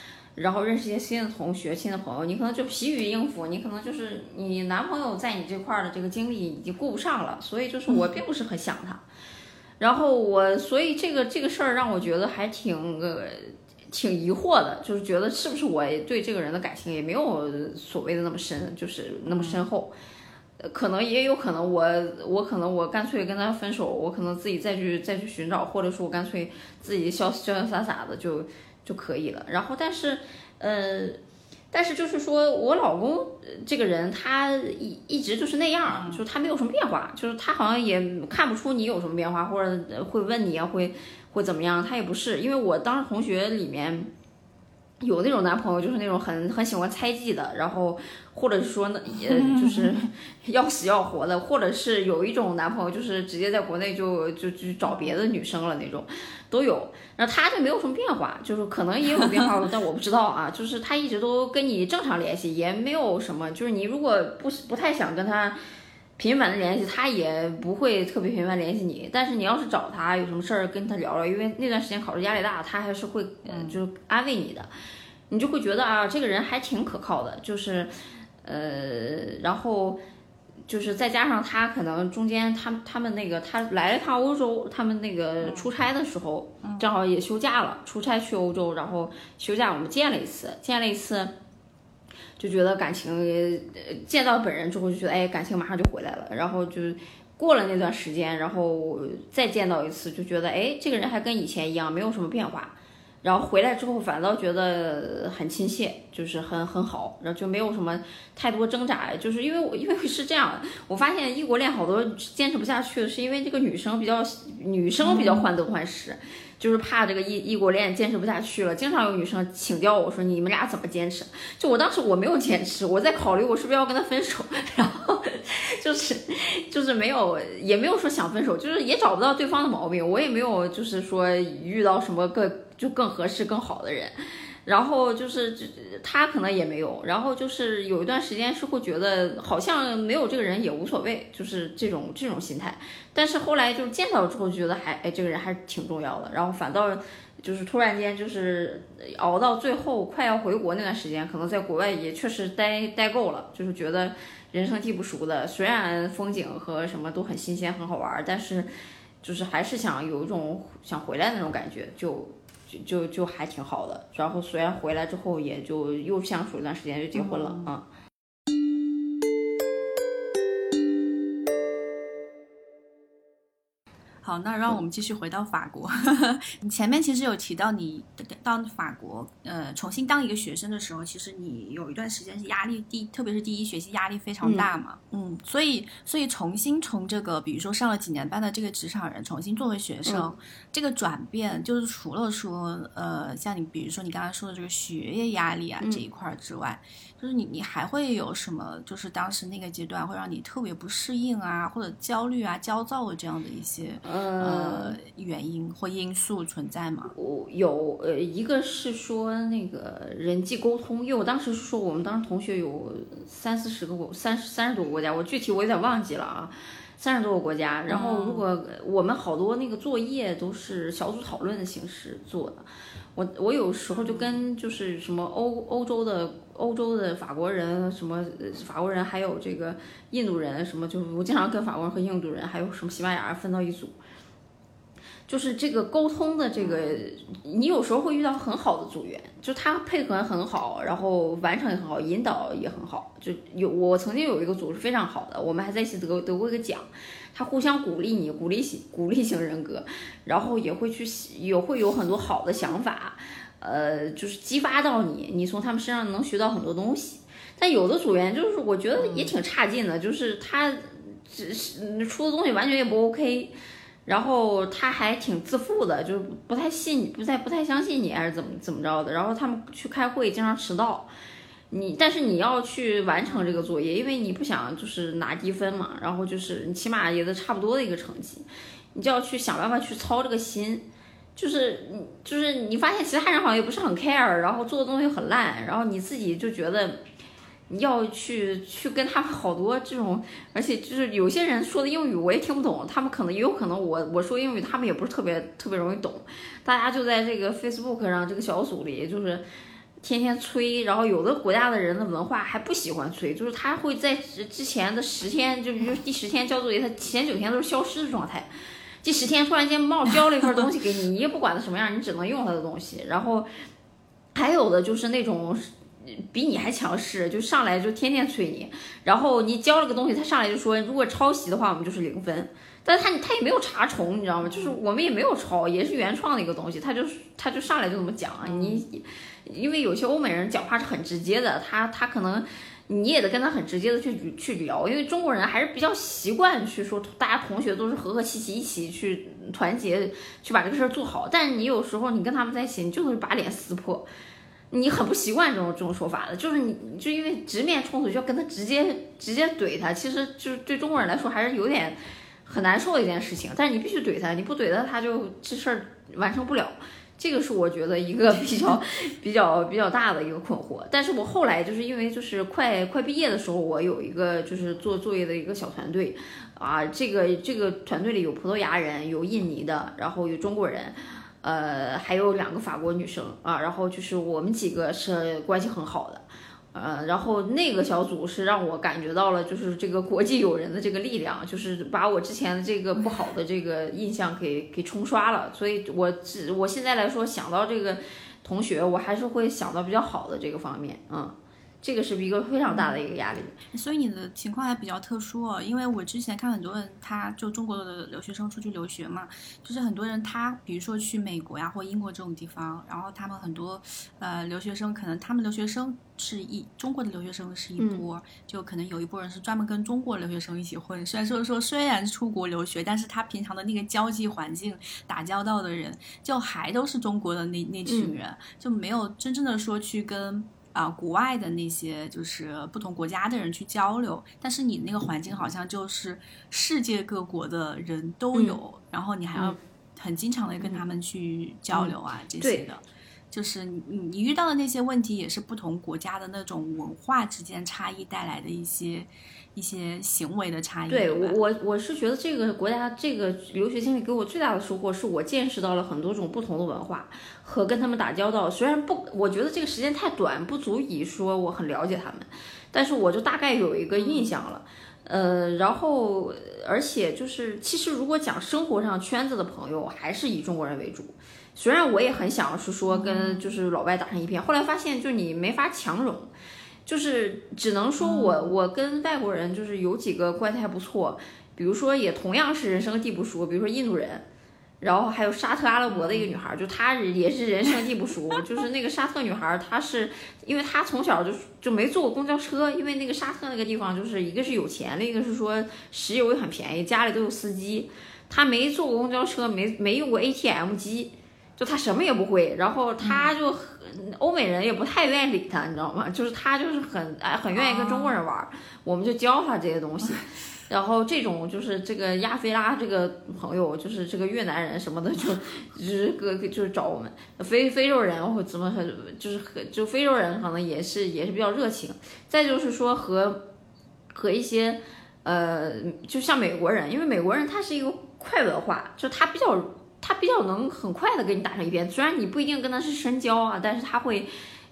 然后认识一些新的同学、新的朋友，你可能就疲于应付，你可能就是你男朋友在你这块儿的这个精力已经顾不上了，所以就是我并不是很想他，然后我所以这个这个事儿让我觉得还挺呃挺疑惑的，就是觉得是不是我对这个人的感情也没有所谓的那么深，就是那么深厚。可能也有可能，我我可能我干脆跟他分手，我可能自己再去再去寻找，或者说我干脆自己潇潇潇洒洒的就就可以了。然后，但是，呃，但是就是说我老公这个人，他一一直就是那样，就是他没有什么变化，就是他好像也看不出你有什么变化，或者会问你啊，会会怎么样？他也不是，因为我当时同学里面。有那种男朋友，就是那种很很喜欢猜忌的，然后或者说呢，也，就是 要死要活的，或者是有一种男朋友，就是直接在国内就就就找别的女生了那种，都有。那他就没有什么变化，就是可能也有变化，但我不知道啊。就是他一直都跟你正常联系，也没有什么。就是你如果不不太想跟他。频繁的联系，他也不会特别频繁联系你。但是你要是找他有什么事儿跟他聊聊，因为那段时间考试压力大，他还是会嗯，就是安慰你的。你就会觉得啊，这个人还挺可靠的。就是，呃，然后就是再加上他可能中间他他们那个他来了趟欧洲，他们那个出差的时候正好也休假了，出差去欧洲，然后休假我们见了一次，见了一次。就觉得感情，见到本人之后就觉得，哎，感情马上就回来了。然后就过了那段时间，然后再见到一次，就觉得，哎，这个人还跟以前一样，没有什么变化。然后回来之后，反倒觉得很亲切，就是很很好，然后就没有什么太多挣扎。就是因为我因为是这样，我发现异国恋好多坚持不下去的是因为这个女生比较女生比较患得患失。就是怕这个异异国恋坚持不下去了，经常有女生请教我说你们俩怎么坚持？就我当时我没有坚持，我在考虑我是不是要跟他分手，然后就是就是没有也没有说想分手，就是也找不到对方的毛病，我也没有就是说遇到什么更就更合适更好的人。然后就是，他可能也没有。然后就是有一段时间是会觉得好像没有这个人也无所谓，就是这种这种心态。但是后来就见到之后，觉得还哎这个人还是挺重要的。然后反倒就是突然间就是熬到最后快要回国那段时间，可能在国外也确实待待够了，就是觉得人生地不熟的，虽然风景和什么都很新鲜很好玩，但是就是还是想有一种想回来那种感觉，就。就就就还挺好的，然后虽然回来之后也就又相处一段时间就结婚了啊。好，那让我们继续回到法国。你前面其实有提到你到法国，呃，重新当一个学生的时候，其实你有一段时间是压力第，特别是第一学期压力非常大嘛。嗯，所以所以重新从这个，比如说上了几年班的这个职场人，重新作为学生。这个转变，就是除了说，呃，像你，比如说你刚才说的这个学业压力啊这一块之外。就是你，你还会有什么？就是当时那个阶段会让你特别不适应啊，或者焦虑啊、焦躁的这样的一些呃原因或因素存在吗？我有呃，一个是说那个人际沟通，因为我当时是说我们当时同学有三四十个国，三三十多个国家，我具体我有点忘记了啊，三十多个国家。然后如果我们好多那个作业都是小组讨论的形式做的。我我有时候就跟就是什么欧欧洲的欧洲的法国人，什么法国人，还有这个印度人，什么就我经常跟法国人和印度人，还有什么西班牙人分到一组，就是这个沟通的这个，你有时候会遇到很好的组员，就他配合很好，然后完成也很好，引导也很好，就有我曾经有一个组是非常好的，我们还在一起得得过一个奖。他互相鼓励你，鼓励型鼓励型人格，然后也会去也会有很多好的想法，呃，就是激发到你，你从他们身上能学到很多东西。但有的组员就是我觉得也挺差劲的，就是他只是出的东西完全也不 OK，然后他还挺自负的，就不太信，不太不太相信你还是怎么怎么着的。然后他们去开会经常迟到。你但是你要去完成这个作业，因为你不想就是拿低分嘛，然后就是你起码也得差不多的一个成绩，你就要去想办法去操这个心，就是你就是你发现其他人好像也不是很 care，然后做的东西很烂，然后你自己就觉得要去去跟他们好多这种，而且就是有些人说的英语我也听不懂，他们可能也有可能我我说英语他们也不是特别特别容易懂，大家就在这个 Facebook 上这个小组里就是。天天催，然后有的国家的人的文化还不喜欢催，就是他会在之前的十天，就比如第十天交作业，他前九天都是消失的状态，第十天突然间冒交了一份东西给你，你也不管他什么样，你只能用他的东西。然后还有的就是那种比你还强势，就上来就天天催你，然后你交了个东西，他上来就说如果抄袭的话，我们就是零分。但他他也没有查重，你知道吗？就是我们也没有抄，也是原创的一个东西，他就他就上来就这么讲啊你。因为有些欧美人讲话是很直接的，他他可能你也得跟他很直接的去去聊，因为中国人还是比较习惯去说大家同学都是和和气气一起去团结去把这个事儿做好，但是你有时候你跟他们在一起，你就会把脸撕破，你很不习惯这种这种说法的，就是你就因为直面冲突就要跟他直接直接怼他，其实就是对中国人来说还是有点很难受的一件事情，但是你必须怼他，你不怼他他就这事儿完成不了。这个是我觉得一个 比较比较比较大的一个困惑，但是我后来就是因为就是快快毕业的时候，我有一个就是做作业的一个小团队，啊，这个这个团队里有葡萄牙人，有印尼的，然后有中国人，呃，还有两个法国女生啊，然后就是我们几个是关系很好的。呃，然后那个小组是让我感觉到了，就是这个国际友人的这个力量，就是把我之前的这个不好的这个印象给给冲刷了。所以，我只我现在来说想到这个同学，我还是会想到比较好的这个方面，嗯。这个是一个非常大的一个压力，所以你的情况还比较特殊哦。因为我之前看很多人，他就中国的留学生出去留学嘛，就是很多人他比如说去美国呀或英国这种地方，然后他们很多呃留学生可能他们留学生是一中国的留学生是一波，就可能有一波人是专门跟中国留学生一起混。虽然说说虽然出国留学，但是他平常的那个交际环境打交道的人，就还都是中国的那那群人，就没有真正的说去跟。啊，国外的那些就是不同国家的人去交流，但是你那个环境好像就是世界各国的人都有，然后你还要很经常的跟他们去交流啊这些的，就是你你遇到的那些问题也是不同国家的那种文化之间差异带来的一些。一些行为的差异。对我，我我是觉得这个国家这个留学经历给我最大的收获，是我见识到了很多种不同的文化和跟他们打交道。虽然不，我觉得这个时间太短，不足以说我很了解他们，但是我就大概有一个印象了。呃，然后而且就是，其实如果讲生活上圈子的朋友，还是以中国人为主。虽然我也很想是说跟就是老外打成一片，后来发现就你没法强融。就是只能说我我跟外国人就是有几个关系还不错，比如说也同样是人生地不熟，比如说印度人。然后还有沙特阿拉伯的一个女孩，就她也是人生地不熟，就是那个沙特女孩，她是因为她从小就就没坐过公交车，因为那个沙特那个地方就是一个是有钱，另一个是说石油也很便宜，家里都有司机，她没坐过公交车，没没用过 ATM 机，就她什么也不会，然后她就欧美人也不太愿意理他，你知道吗？就是他就是很哎很愿意跟中国人玩，我们就教他这些东西。然后这种就是这个亚非拉这个朋友，就是这个越南人什么的，就就是个就是找我们非非洲人或怎么很就是很就非洲人可能也是也是比较热情。再就是说和和一些呃，就像美国人，因为美国人他是一个快文化，就他比较他比较能很快的跟你打成一片，虽然你不一定跟他是深交啊，但是他会。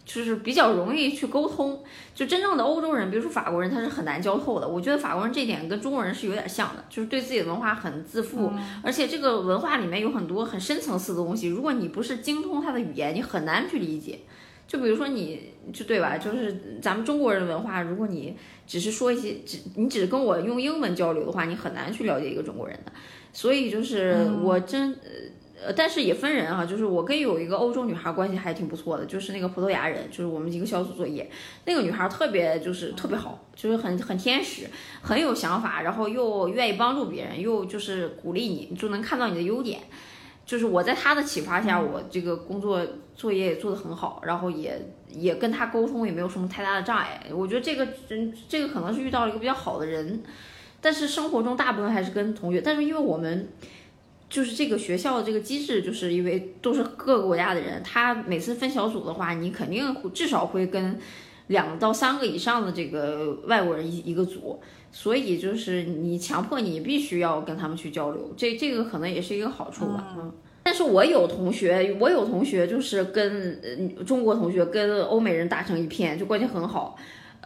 就是比较容易去沟通，就真正的欧洲人，比如说法国人，他是很难交透的。我觉得法国人这点跟中国人是有点像的，就是对自己的文化很自负，而且这个文化里面有很多很深层次的东西，如果你不是精通他的语言，你很难去理解。就比如说你就对吧，就是咱们中国人的文化，如果你只是说一些，只你只跟我用英文交流的话，你很难去了解一个中国人的。所以就是我真呃。呃，但是也分人啊，就是我跟有一个欧洲女孩关系还挺不错的，就是那个葡萄牙人，就是我们一个小组作业，那个女孩特别就是特别好，就是很很天使，很有想法，然后又愿意帮助别人，又就是鼓励你，就能看到你的优点。就是我在她的启发下，我这个工作作业也做得很好，然后也也跟她沟通也没有什么太大的障碍。我觉得这个人这个可能是遇到了一个比较好的人，但是生活中大部分还是跟同学，但是因为我们。就是这个学校的这个机制，就是因为都是各个国家的人，他每次分小组的话，你肯定至少会跟两到三个以上的这个外国人一一个组，所以就是你强迫你必须要跟他们去交流，这这个可能也是一个好处吧。嗯。但是我有同学，我有同学就是跟中国同学跟欧美人打成一片，就关系很好。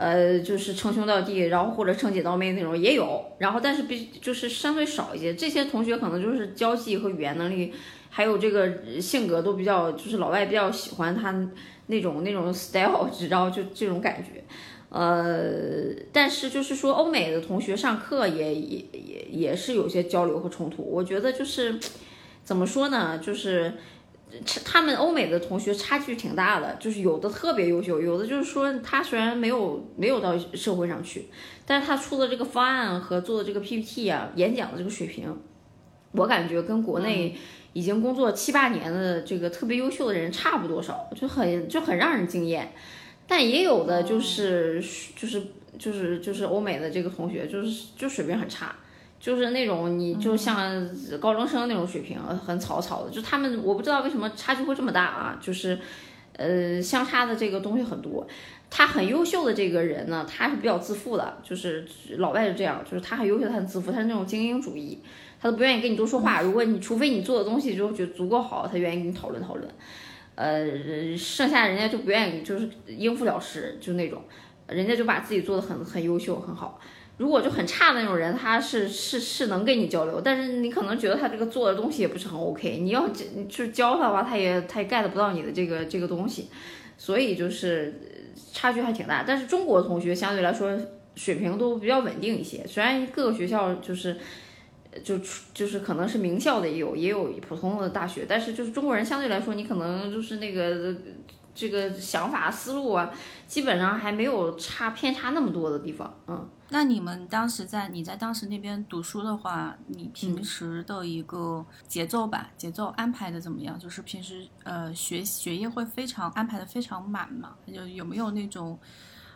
呃，就是称兄道弟，然后或者称姐道妹那种也有，然后但是比就是相对少一些。这些同学可能就是交际和语言能力，还有这个性格都比较，就是老外比较喜欢他那种那种 style，知道就这种感觉。呃，但是就是说欧美的同学上课也也也也是有些交流和冲突。我觉得就是怎么说呢，就是。他们欧美的同学差距挺大的，就是有的特别优秀，有的就是说他虽然没有没有到社会上去，但是他出的这个方案和做的这个 PPT 啊，演讲的这个水平，我感觉跟国内已经工作七八年的这个特别优秀的人差不多少，就很就很让人惊艳。但也有的就是就是就是就是欧美的这个同学，就是就水平很差。就是那种你就像高中生那种水平，很草草的。就他们，我不知道为什么差距会这么大啊。就是，呃，相差的这个东西很多。他很优秀的这个人呢，他是比较自负的。就是老外是这样，就是他很优秀，他很自负，他是那种精英主义，他都不愿意跟你多说话。如果你除非你做的东西就觉得足够好，他愿意跟你讨论讨论。呃，剩下人家就不愿意，就是应付了事，就那种，人家就把自己做的很很优秀，很好。如果就很差的那种人，他是是是能跟你交流，但是你可能觉得他这个做的东西也不是很 OK。你要去教他的话，他也他也 get 不到你的这个这个东西，所以就是差距还挺大。但是中国同学相对来说水平都比较稳定一些，虽然各个学校就是就就是可能是名校的也有，也有普通的大学，但是就是中国人相对来说，你可能就是那个。这个想法思路啊，基本上还没有差偏差那么多的地方。嗯，那你们当时在你在当时那边读书的话，你平时的一个节奏吧，节奏安排的怎么样？就是平时呃学学业会非常安排的非常满嘛？就有没有那种？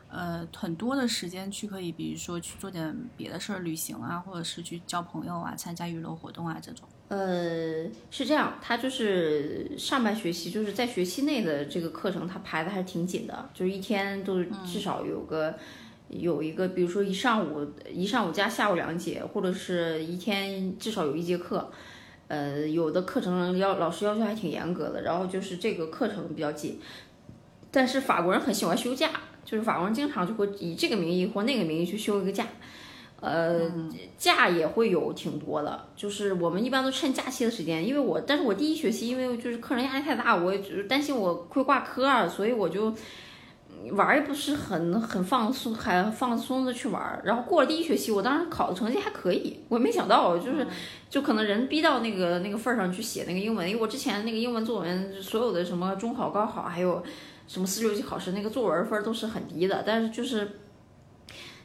呃，很多的时间去可以，比如说去做点别的事儿，旅行啊，或者是去交朋友啊，参加娱乐活动啊这种。呃，是这样，他就是上半学期就是在学期内的这个课程，他排的还是挺紧的，就是一天都至少有个有一个，比如说一上午一上午加下午两节，或者是一天至少有一节课。呃，有的课程要老师要求还挺严格的，然后就是这个课程比较紧，但是法国人很喜欢休假。就是法国人经常就会以这个名义或那个名义去休一个假，呃，假也会有挺多的。就是我们一般都趁假期的时间，因为我，但是我第一学期因为就是课程压力太大，我就是担心我会挂科啊，所以我就，玩儿也不是很很放松，还放松的去玩儿。然后过了第一学期，我当时考的成绩还可以，我没想到，就是就可能人逼到那个那个份儿上去写那个英文，因为我之前那个英文作文所有的什么中考、高考，还有什么四六级考试那个作文分儿都是很低的，但是就是。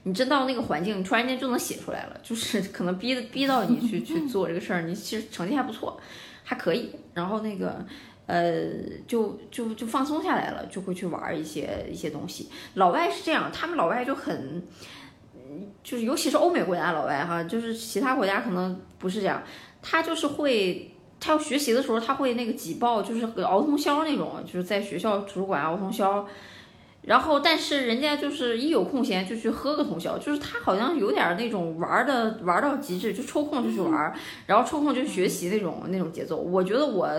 你真到那个环境，你突然间就能写出来了，就是可能逼的逼到你去去做这个事儿，你其实成绩还不错，还可以。然后那个呃，就就就放松下来了，就会去玩一些一些东西。老外是这样，他们老外就很，就是尤其是欧美国家老外哈，就是其他国家可能不是这样，他就是会。他要学习的时候，他会那个挤爆，就是熬通宵那种，就是在学校图书馆熬通宵，然后，但是人家就是一有空闲就去喝个通宵，就是他好像有点那种玩的玩到极致，就抽空就去玩，然后抽空就学习那种那种节奏。我觉得我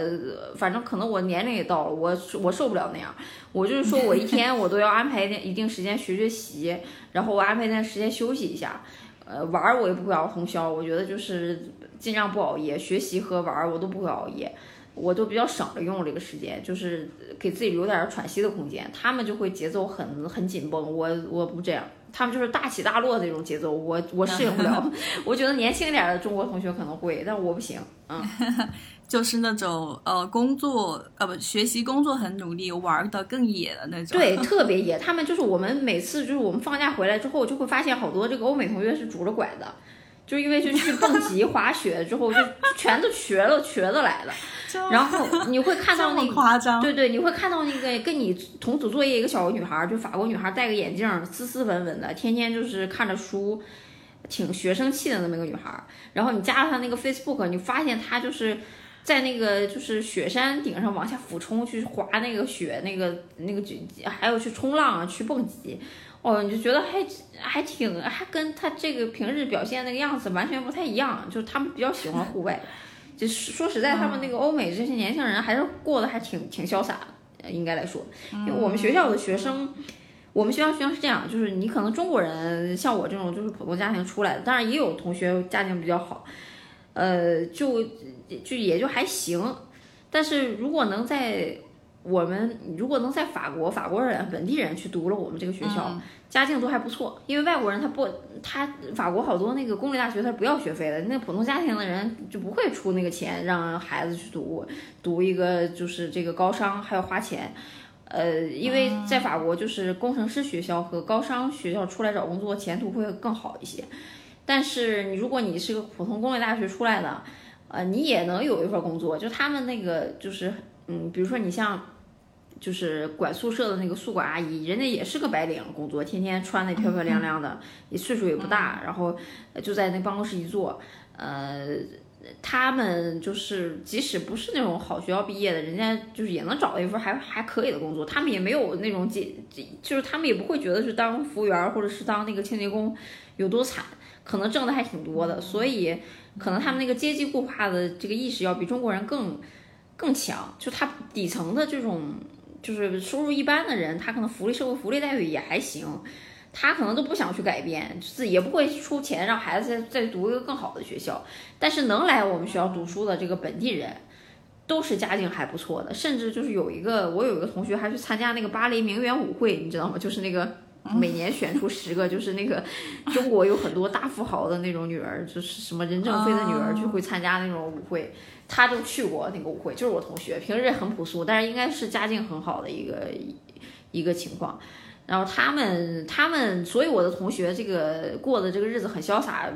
反正可能我年龄也到了，我我受不了那样。我就是说我一天我都要安排一定一定时间学学习，然后我安排一段时间休息一下。呃，玩我也不会熬通宵，我觉得就是尽量不熬夜，学习和玩我都不会熬夜。我都比较省着用这个时间，就是给自己留点喘息的空间。他们就会节奏很很紧绷，我我不这样，他们就是大起大落的这种节奏，我我适应不了。我觉得年轻一点的中国同学可能会，但我不行。嗯，就是那种呃工作呃不学习工作很努力，玩的更野的那种。对，特别野。他们就是我们每次就是我们放假回来之后，就会发现好多这个欧美同学是拄着拐的，就因为就去蹦极、滑雪之后，就全都瘸了瘸的来了。然后你会看到那个，对对，你会看到那个跟你同组作业一个小女孩，就法国女孩，戴个眼镜，斯斯文文的，天天就是看着书，挺学生气的那么一个女孩。然后你加了她那个 Facebook，你发现她就是在那个就是雪山顶上往下俯冲去滑那个雪，那个那个还有去冲浪、去蹦极，哦，你就觉得还还挺还跟她这个平日表现那个样子完全不太一样，就是他们比较喜欢户外。就说实在，他们那个欧美这些年轻人还是过得还挺挺潇洒的，应该来说。因为我们学校的学生，我们学校学生是这样，就是你可能中国人像我这种就是普通家庭出来的，当然也有同学家庭比较好，呃，就就也就还行。但是如果能在我们如果能在法国，法国人本地人去读了我们这个学校。家境都还不错，因为外国人他不，他法国好多那个公立大学他是不要学费的，那普通家庭的人就不会出那个钱让孩子去读，读一个就是这个高商还要花钱，呃，因为在法国就是工程师学校和高商学校出来找工作前途会更好一些，但是你如果你是个普通公立大学出来的，呃，你也能有一份工作，就他们那个就是嗯，比如说你像。就是管宿舍的那个宿管阿姨，人家也是个白领工作，天天穿的漂漂亮亮的，也岁数也不大，然后就在那办公室一坐，呃，他们就是即使不是那种好学校毕业的，人家就是也能找到一份还还可以的工作，他们也没有那种解，就是他们也不会觉得是当服务员或者是当那个清洁工有多惨，可能挣的还挺多的，所以可能他们那个阶级固化的这个意识要比中国人更更强，就他底层的这种。就是收入一般的人，他可能福利社会福利待遇也还行，他可能都不想去改变，自己也不会出钱让孩子再再读一个更好的学校。但是能来我们学校读书的这个本地人，都是家境还不错的，甚至就是有一个我有一个同学还去参加那个巴黎名媛舞会，你知道吗？就是那个每年选出十个，就是那个 中国有很多大富豪的那种女儿，就是什么任正非的女儿就会参加那种舞会。他就去过那个舞会，就是我同学，平时很朴素，但是应该是家境很好的一个一个情况。然后他们他们，所以我的同学这个过的这个日子很潇洒，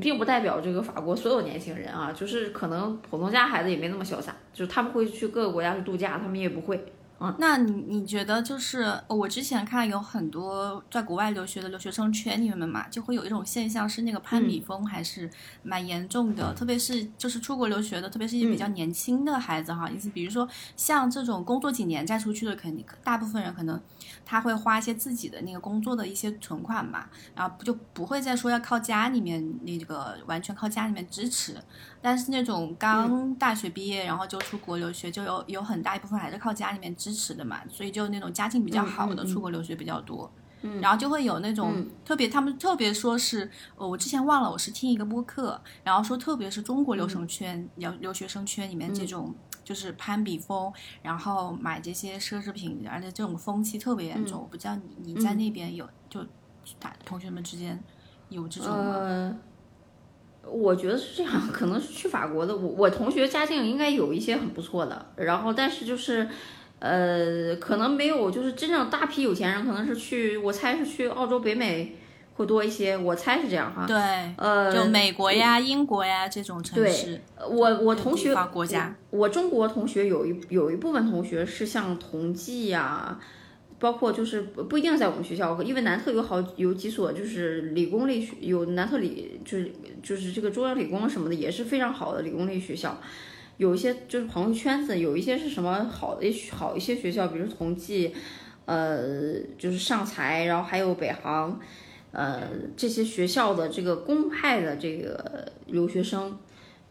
并不代表这个法国所有年轻人啊，就是可能普通家孩子也没那么潇洒，就是他们会去各个国家去度假，他们也不会。啊，那你你觉得就是我之前看有很多在国外留学的留学生圈里面嘛，就会有一种现象是那个攀比风还是蛮严重的，特别是就是出国留学的，特别是一些比较年轻的孩子哈，意思比如说像这种工作几年再出去的，肯定大部分人可能他会花一些自己的那个工作的一些存款嘛，然后不就不会再说要靠家里面那个完全靠家里面支持。但是那种刚大学毕业，然后就出国留学，就有有很大一部分还是靠家里面支持的嘛，所以就那种家境比较好的出国留学比较多。嗯，然后就会有那种特别，他们特别说是，呃，我之前忘了，我是听一个播客，然后说特别是中国留学生圈、留留学生圈里面这种就是攀比风，然后买这些奢侈品，而且这种风气特别严重。我不知道你你在那边有就大同学们之间有这种吗？我觉得是这样，可能是去法国的，我我同学家境应该有一些很不错的，然后但是就是，呃，可能没有就是真正大批有钱人，可能是去，我猜是去澳洲、北美会多一些，我猜是这样哈。对，呃，就美国呀、英国呀这种城市。我我同学国家，我中国同学有一有一部分同学是像同济呀。包括就是不不一定在我们学校，因为南特有好有几所就是理工类学，有南特理就是就是这个中央理工什么的也是非常好的理工类学校，有一些就是朋友圈子有一些是什么好的好一些学校，比如同济，呃就是上财，然后还有北航，呃这些学校的这个公派的这个留学生。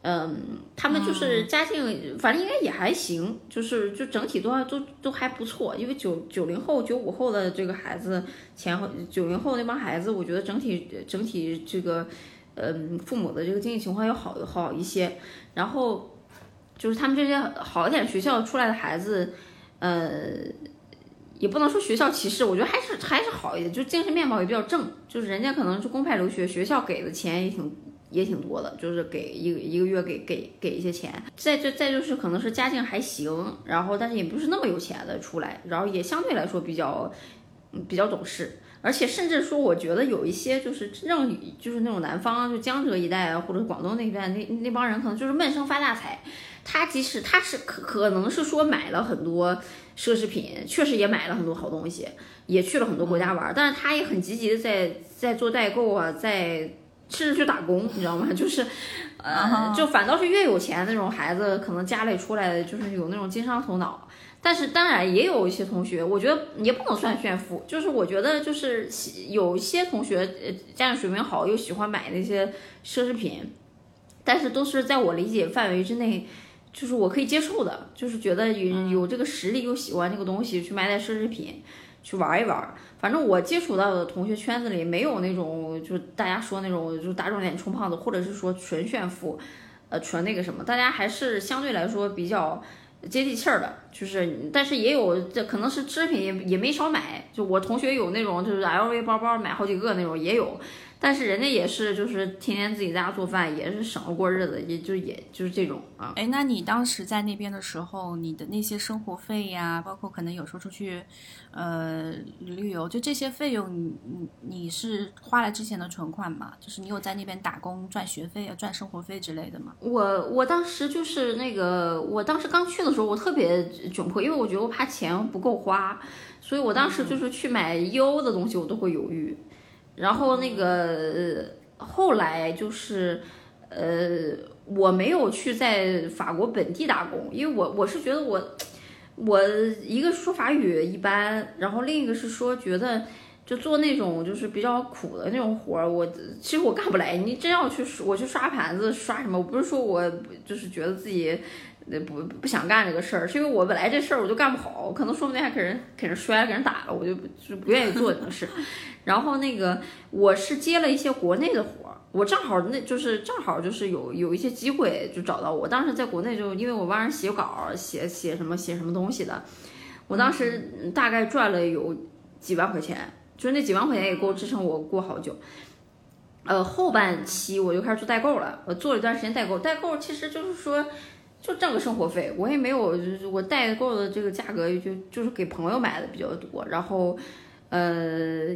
嗯，他们就是家境，反正应该也还行，就是就整体都还都都还不错。因为九九零后、九五后的这个孩子，前后九零后那帮孩子，我觉得整体整体这个，嗯，父母的这个经济情况要好好一些。然后就是他们这些好一点学校出来的孩子，呃，也不能说学校歧视，我觉得还是还是好一点，就精神面貌也比较正，就是人家可能是公派留学，学校给的钱也挺。也挺多的，就是给一个一个月给给给一些钱，再就再就是可能是家境还行，然后但是也不是那么有钱的出来，然后也相对来说比较比较懂事，而且甚至说我觉得有一些就是真正就是那种南方就江浙一带啊或者广东那边那那帮人可能就是闷声发大财，他即使他是可可能是说买了很多奢侈品，确实也买了很多好东西，也去了很多国家玩，但是他也很积极的在在做代购啊，在。甚至去打工，你知道吗？就是，呃，就反倒是越有钱那种孩子，可能家里出来的就是有那种经商头脑。但是当然也有一些同学，我觉得也不能算炫富，就是我觉得就是有一些同学，呃，家长水平好，又喜欢买那些奢侈品，但是都是在我理解范围之内，就是我可以接受的，就是觉得有有这个实力又喜欢这个东西，去买点奢侈品。去玩一玩，反正我接触到的同学圈子里没有那种，就是大家说那种，就打肿脸充胖子，或者是说纯炫富，呃，纯那个什么，大家还是相对来说比较接地气儿的，就是，但是也有这可能是奢侈品也也没少买，就我同学有那种就是 LV 包包买好几个那种也有。但是人家也是，就是天天自己在家做饭，也是省着过日子，也就也就是这种啊。哎，那你当时在那边的时候，你的那些生活费呀，包括可能有时候出去，呃，旅游，就这些费用，你你你是花了之前的存款吗？就是你有在那边打工赚学费啊，赚生活费之类的吗？我我当时就是那个，我当时刚去的时候，我特别窘迫，因为我觉得我怕钱不够花，所以我当时就是去买优的东西，我都会犹豫。然后那个后来就是，呃，我没有去在法国本地打工，因为我我是觉得我，我一个说法语一般，然后另一个是说觉得就做那种就是比较苦的那种活儿，我其实我干不来。你真要去我去刷盘子刷什么，我不是说我就是觉得自己。那不不想干这个事儿，是因为我本来这事儿我就干不好，可能说不定还给人给人摔了，给人打了，我就就不愿意做这个事。然后那个我是接了一些国内的活儿，我正好那就是正好就是有有一些机会就找到我。当时在国内就因为我帮人写稿，写写什么写什么东西的，我当时大概赚了有几万块钱，就是那几万块钱也够支撑我过好久。呃，后半期我就开始做代购了，我做了一段时间代购，代购其实就是说。就挣个生活费，我也没有，就是我代购的这个价格就就是给朋友买的比较多，然后，呃，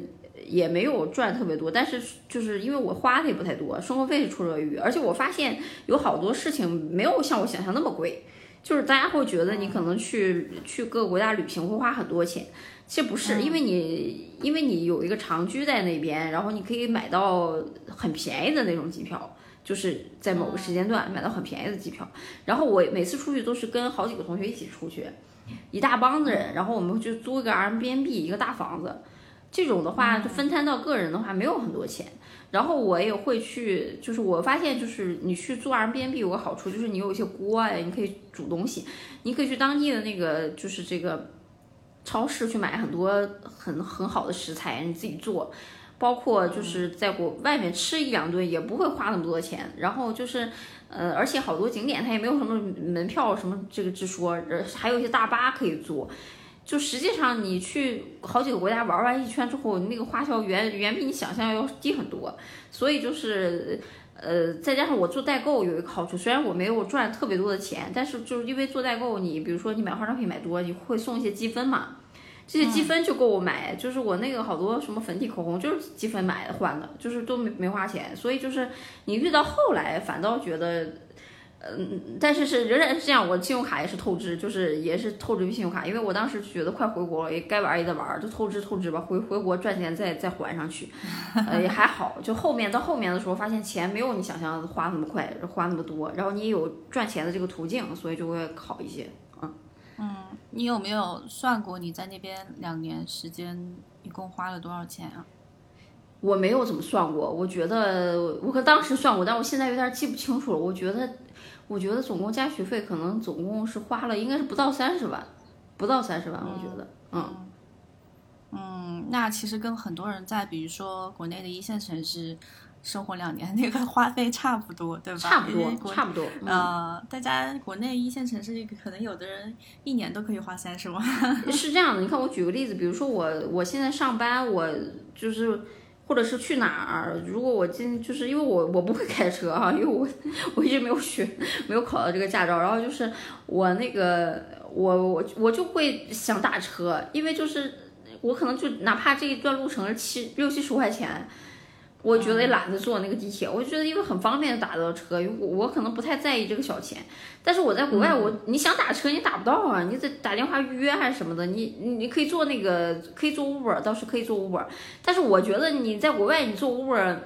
也没有赚特别多，但是就是因为我花的也不太多，生活费是绰绰有余，而且我发现有好多事情没有像我想象那么贵，就是大家会觉得你可能去去各个国家旅行会花很多钱，其实不是，因为你因为你有一个长居在那边，然后你可以买到很便宜的那种机票。就是在某个时间段买到很便宜的机票，然后我每次出去都是跟好几个同学一起出去，一大帮子人，然后我们就租一个 Airbnb 一个大房子，这种的话就分摊到个人的话没有很多钱，然后我也会去，就是我发现就是你去租 Airbnb 有个好处就是你有一些锅呀，你可以煮东西，你可以去当地的那个就是这个。超市去买很多很很好的食材，你自己做。包括就是在国外面吃一两顿也不会花那么多钱，然后就是，呃，而且好多景点它也没有什么门票什么这个之说，呃，还有一些大巴可以坐，就实际上你去好几个国家玩完一圈之后，那个花销远远比你想象要低很多，所以就是。呃，再加上我做代购有一个好处，虽然我没有赚特别多的钱，但是就是因为做代购，你比如说你买化妆品买多，你会送一些积分嘛，这些积分就够我买，就是我那个好多什么粉底口红就是积分买的换的，就是都没没花钱，所以就是你遇到后来反倒觉得，嗯，但是是仍然是这样，我信用卡也是透支，就是也是透支信用卡，因为我当时觉得快回国了，也该玩也得玩，就透支透支吧，回回国赚钱再再还上去，呃也还好，就后面到后面的时候发现钱没有你想象的花那么快，花那么多，然后你也有赚钱的这个途径，所以就会好一些。你有没有算过你在那边两年时间一共花了多少钱啊？我没有怎么算过，我觉得我可当时算过，但我现在有点记不清楚了。我觉得，我觉得总共加学费可能总共是花了，应该是不到三十万，不到三十万，我觉得，嗯，嗯，那其实跟很多人在比如说国内的一线城市生活两年，那个花费差不多，对吧？差不多，差不多，嗯呃，大家国内一线城市可能有的人一年都可以花三十万。是这样的，你看我举个例子，比如说我我现在上班，我就是或者是去哪儿，如果我今就是因为我我不会开车哈、因为我 我一直没有学，没有考到这个驾照，然后就是我那个我我我就会想打车，因为就是我可能就哪怕这一段路程是七六七十块钱。我觉得也懒得坐那个地铁，我就觉得因为很方便打到车，我我可能不太在意这个小钱，但是我在国外，我你想打车你打不到啊，你得打电话预约还是什么的，你你你可以坐那个可以坐 Uber，倒是可以坐 Uber，但是我觉得你在国外你坐 Uber，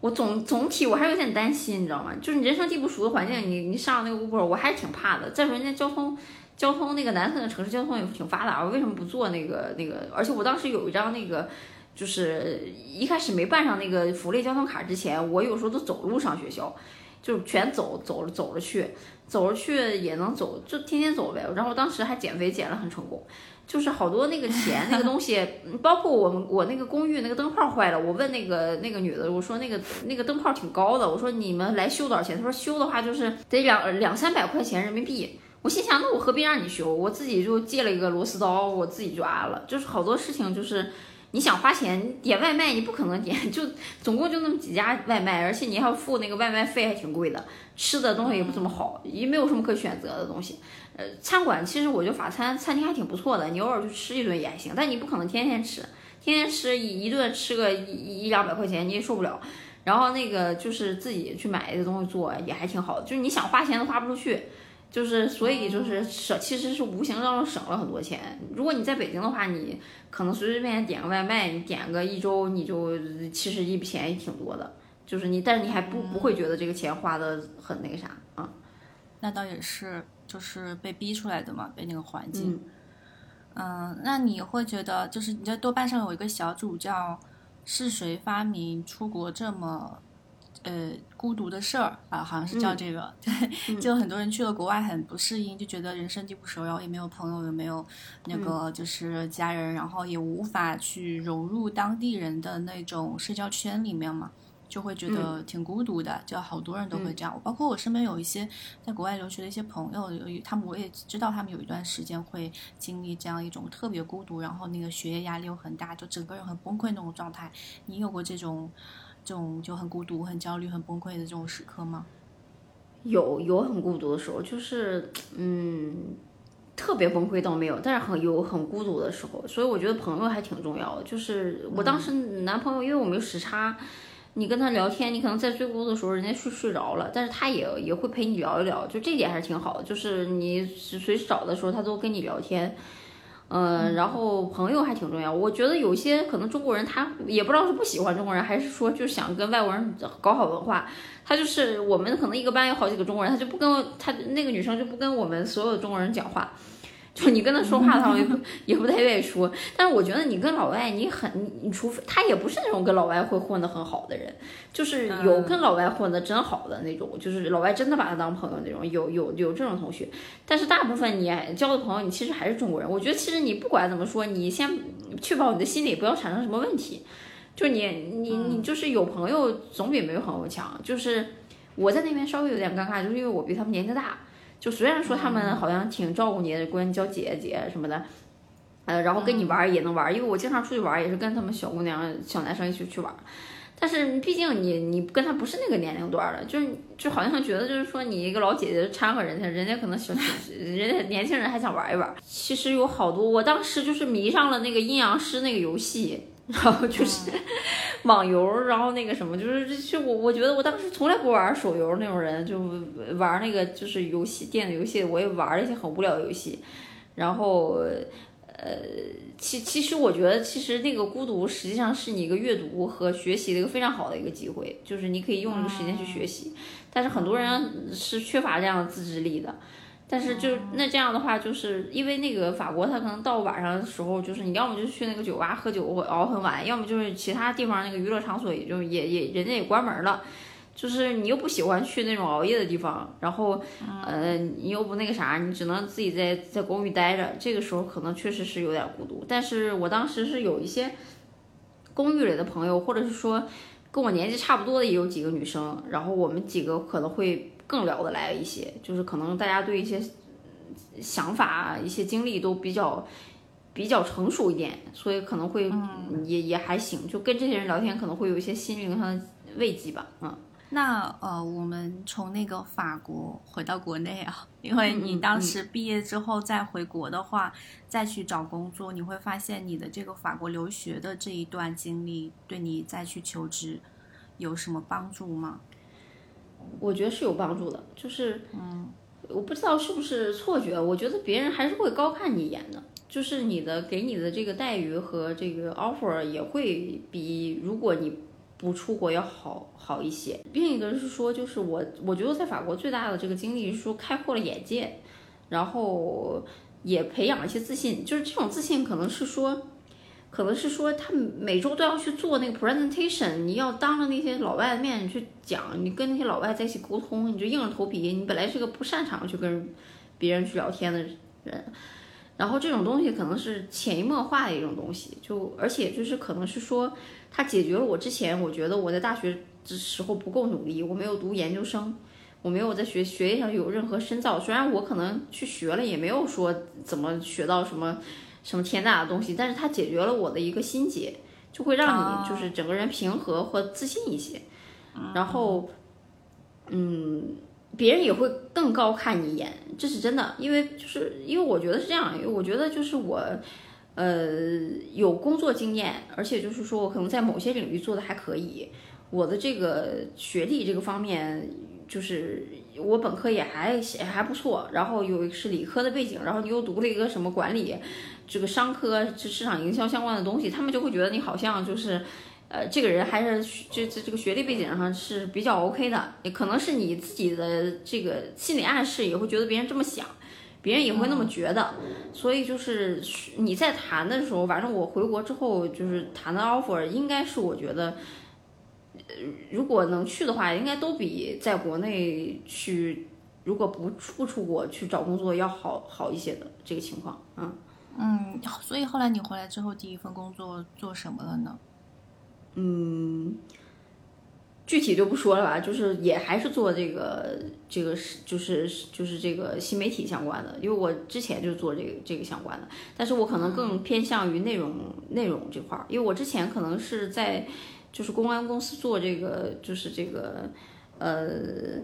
我总总体我还是有点担心，你知道吗？就是你人生地不熟的环境，你你上那个 Uber，我还是挺怕的。再说人家交通交通那个南方的城市交通也挺发达，我为什么不做那个那个？而且我当时有一张那个。就是一开始没办上那个福利交通卡之前，我有时候都走路上学校，就全走走着走着去，走着去也能走，就天天走呗。然后当时还减肥减了很成功，就是好多那个钱那个东西，包括我们我那个公寓那个灯泡坏了，我问那个那个女的，我说那个那个灯泡挺高的，我说你们来修多少钱？她说修的话就是得两两三百块钱人民币。我心想，那我何必让你修？我自己就借了一个螺丝刀，我自己就安了。就是好多事情就是。你想花钱点外卖，你不可能点，就总共就那么几家外卖，而且你还要付那个外卖费，还挺贵的。吃的东西也不怎么好，也没有什么可选择的东西。呃，餐馆其实我觉得法餐餐厅还挺不错的，你偶尔去吃一顿也还行，但你不可能天天吃，天天吃一一顿吃个一一两百块钱你也受不了。然后那个就是自己去买的东西做也还挺好的，就是你想花钱都花不出去。就是，所以就是省，其实是无形当中省了很多钱。如果你在北京的话，你可能随随便便点个外卖，你点个一周，你就其实一笔钱也挺多的。就是你，但是你还不不会觉得这个钱花的很那个啥啊？那倒也是，就是被逼出来的嘛，被那个环境。嗯，那你会觉得，就是你在豆瓣上有一个小组叫“是谁发明出国这么”。呃，孤独的事儿啊，好像是叫这个。对，就很多人去了国外很不适应，就觉得人生地不熟，然后也没有朋友，也没有那个就是家人，然后也无法去融入当地人的那种社交圈里面嘛，就会觉得挺孤独的。就好多人都会这样，包括我身边有一些在国外留学的一些朋友，有他们我也知道他们有一段时间会经历这样一种特别孤独，然后那个学业压力又很大，就整个人很崩溃那种状态。你有过这种？这种就很孤独、很焦虑、很崩溃的这种时刻吗？有有很孤独的时候，就是嗯，特别崩溃倒没有，但是很有很孤独的时候，所以我觉得朋友还挺重要的。就是我当时男朋友，因为我们有时差，你跟他聊天，你可能在最孤独的时候，人家睡睡着了，但是他也也会陪你聊一聊，就这点还是挺好的。就是你随时找的时候，他都跟你聊天。嗯，然后朋友还挺重要。我觉得有些可能中国人他也不知道是不喜欢中国人，还是说就想跟外国人搞好文化。他就是我们可能一个班有好几个中国人，他就不跟他那个女生就不跟我们所有的中国人讲话。就你跟他说话的话，也不也不太愿意说。但是我觉得你跟老外，你很，你除非他也不是那种跟老外会混得很好的人，就是有跟老外混得真好的那种，就是老外真的把他当朋友那种，有有有这种同学。但是大部分你交的朋友，你其实还是中国人。我觉得其实你不管怎么说，你先确保你的心理不要产生什么问题。就你你你就是有朋友总比没有朋友强。就是我在那边稍微有点尴尬，就是因为我比他们年纪大。就虽然说他们好像挺照顾你，管你叫姐姐什么的，呃，然后跟你玩也能玩，因为我经常出去玩也是跟他们小姑娘、小男生一起去玩。但是毕竟你你跟他不是那个年龄段的，就是就好像觉得就是说你一个老姐姐掺和人家，人家可能小人家年轻人还想玩一玩。其实有好多，我当时就是迷上了那个阴阳师那个游戏。然后就是 网游，然后那个什么，就是就我我觉得我当时从来不玩手游那种人，就玩那个就是游戏电子游戏，我也玩了一些很无聊的游戏。然后呃，其其实我觉得其实那个孤独实际上是你一个阅读和学习的一个非常好的一个机会，就是你可以用这个时间去学习。但是很多人是缺乏这样的自制力的。但是就那这样的话，就是因为那个法国，他可能到晚上的时候，就是你要么就去那个酒吧喝酒熬很晚，要么就是其他地方那个娱乐场所也就也也人家也关门了，就是你又不喜欢去那种熬夜的地方，然后呃你又不那个啥，你只能自己在在公寓待着，这个时候可能确实是有点孤独。但是我当时是有一些公寓里的朋友，或者是说跟我年纪差不多的也有几个女生，然后我们几个可能会。更聊得来一些，就是可能大家对一些想法、一些经历都比较比较成熟一点，所以可能会也也还行。就跟这些人聊天，可能会有一些心灵上的慰藉吧。嗯，那呃，我们从那个法国回到国内啊，因为你当时毕业之后再回国的话，再去找工作，你会发现你的这个法国留学的这一段经历，对你再去求职有什么帮助吗？我觉得是有帮助的，就是，嗯，我不知道是不是错觉，我觉得别人还是会高看你一眼的，就是你的给你的这个待遇和这个 offer 也会比如果你不出国要好好一些。另一个是说，就是我我觉得在法国最大的这个经历是说开阔了眼界，然后也培养了一些自信，就是这种自信可能是说。可能是说他每周都要去做那个 presentation，你要当着那些老外的面去讲，你跟那些老外在一起沟通，你就硬着头皮。你本来是个不擅长去跟别人去聊天的人，然后这种东西可能是潜移默化的一种东西，就而且就是可能是说，它解决了我之前我觉得我在大学的时候不够努力，我没有读研究生，我没有在学学业上有任何深造，虽然我可能去学了，也没有说怎么学到什么。什么天大的东西，但是它解决了我的一个心结，就会让你就是整个人平和或自信一些，然后，嗯，别人也会更高看你一眼，这是真的，因为就是因为我觉得是这样，因为我觉得就是我，呃，有工作经验，而且就是说我可能在某些领域做的还可以，我的这个学历这个方面，就是我本科也还也还不错，然后有是理科的背景，然后你又读了一个什么管理。这个商科、这市场营销相关的东西，他们就会觉得你好像就是，呃，这个人还是这这这个学历背景上是比较 OK 的，也可能是你自己的这个心理暗示，也会觉得别人这么想，别人也会那么觉得，所以就是你在谈的时候，反正我回国之后就是谈的 offer，应该是我觉得，呃，如果能去的话，应该都比在国内去，如果不不出国去找工作要好好一些的这个情况，嗯。嗯，所以后来你回来之后，第一份工作做什么了呢？嗯，具体就不说了吧，就是也还是做这个这个是就是就是这个新媒体相关的，因为我之前就做这个这个相关的，但是我可能更偏向于内容内容这块儿，因为我之前可能是在就是公关公司做这个就是这个呃。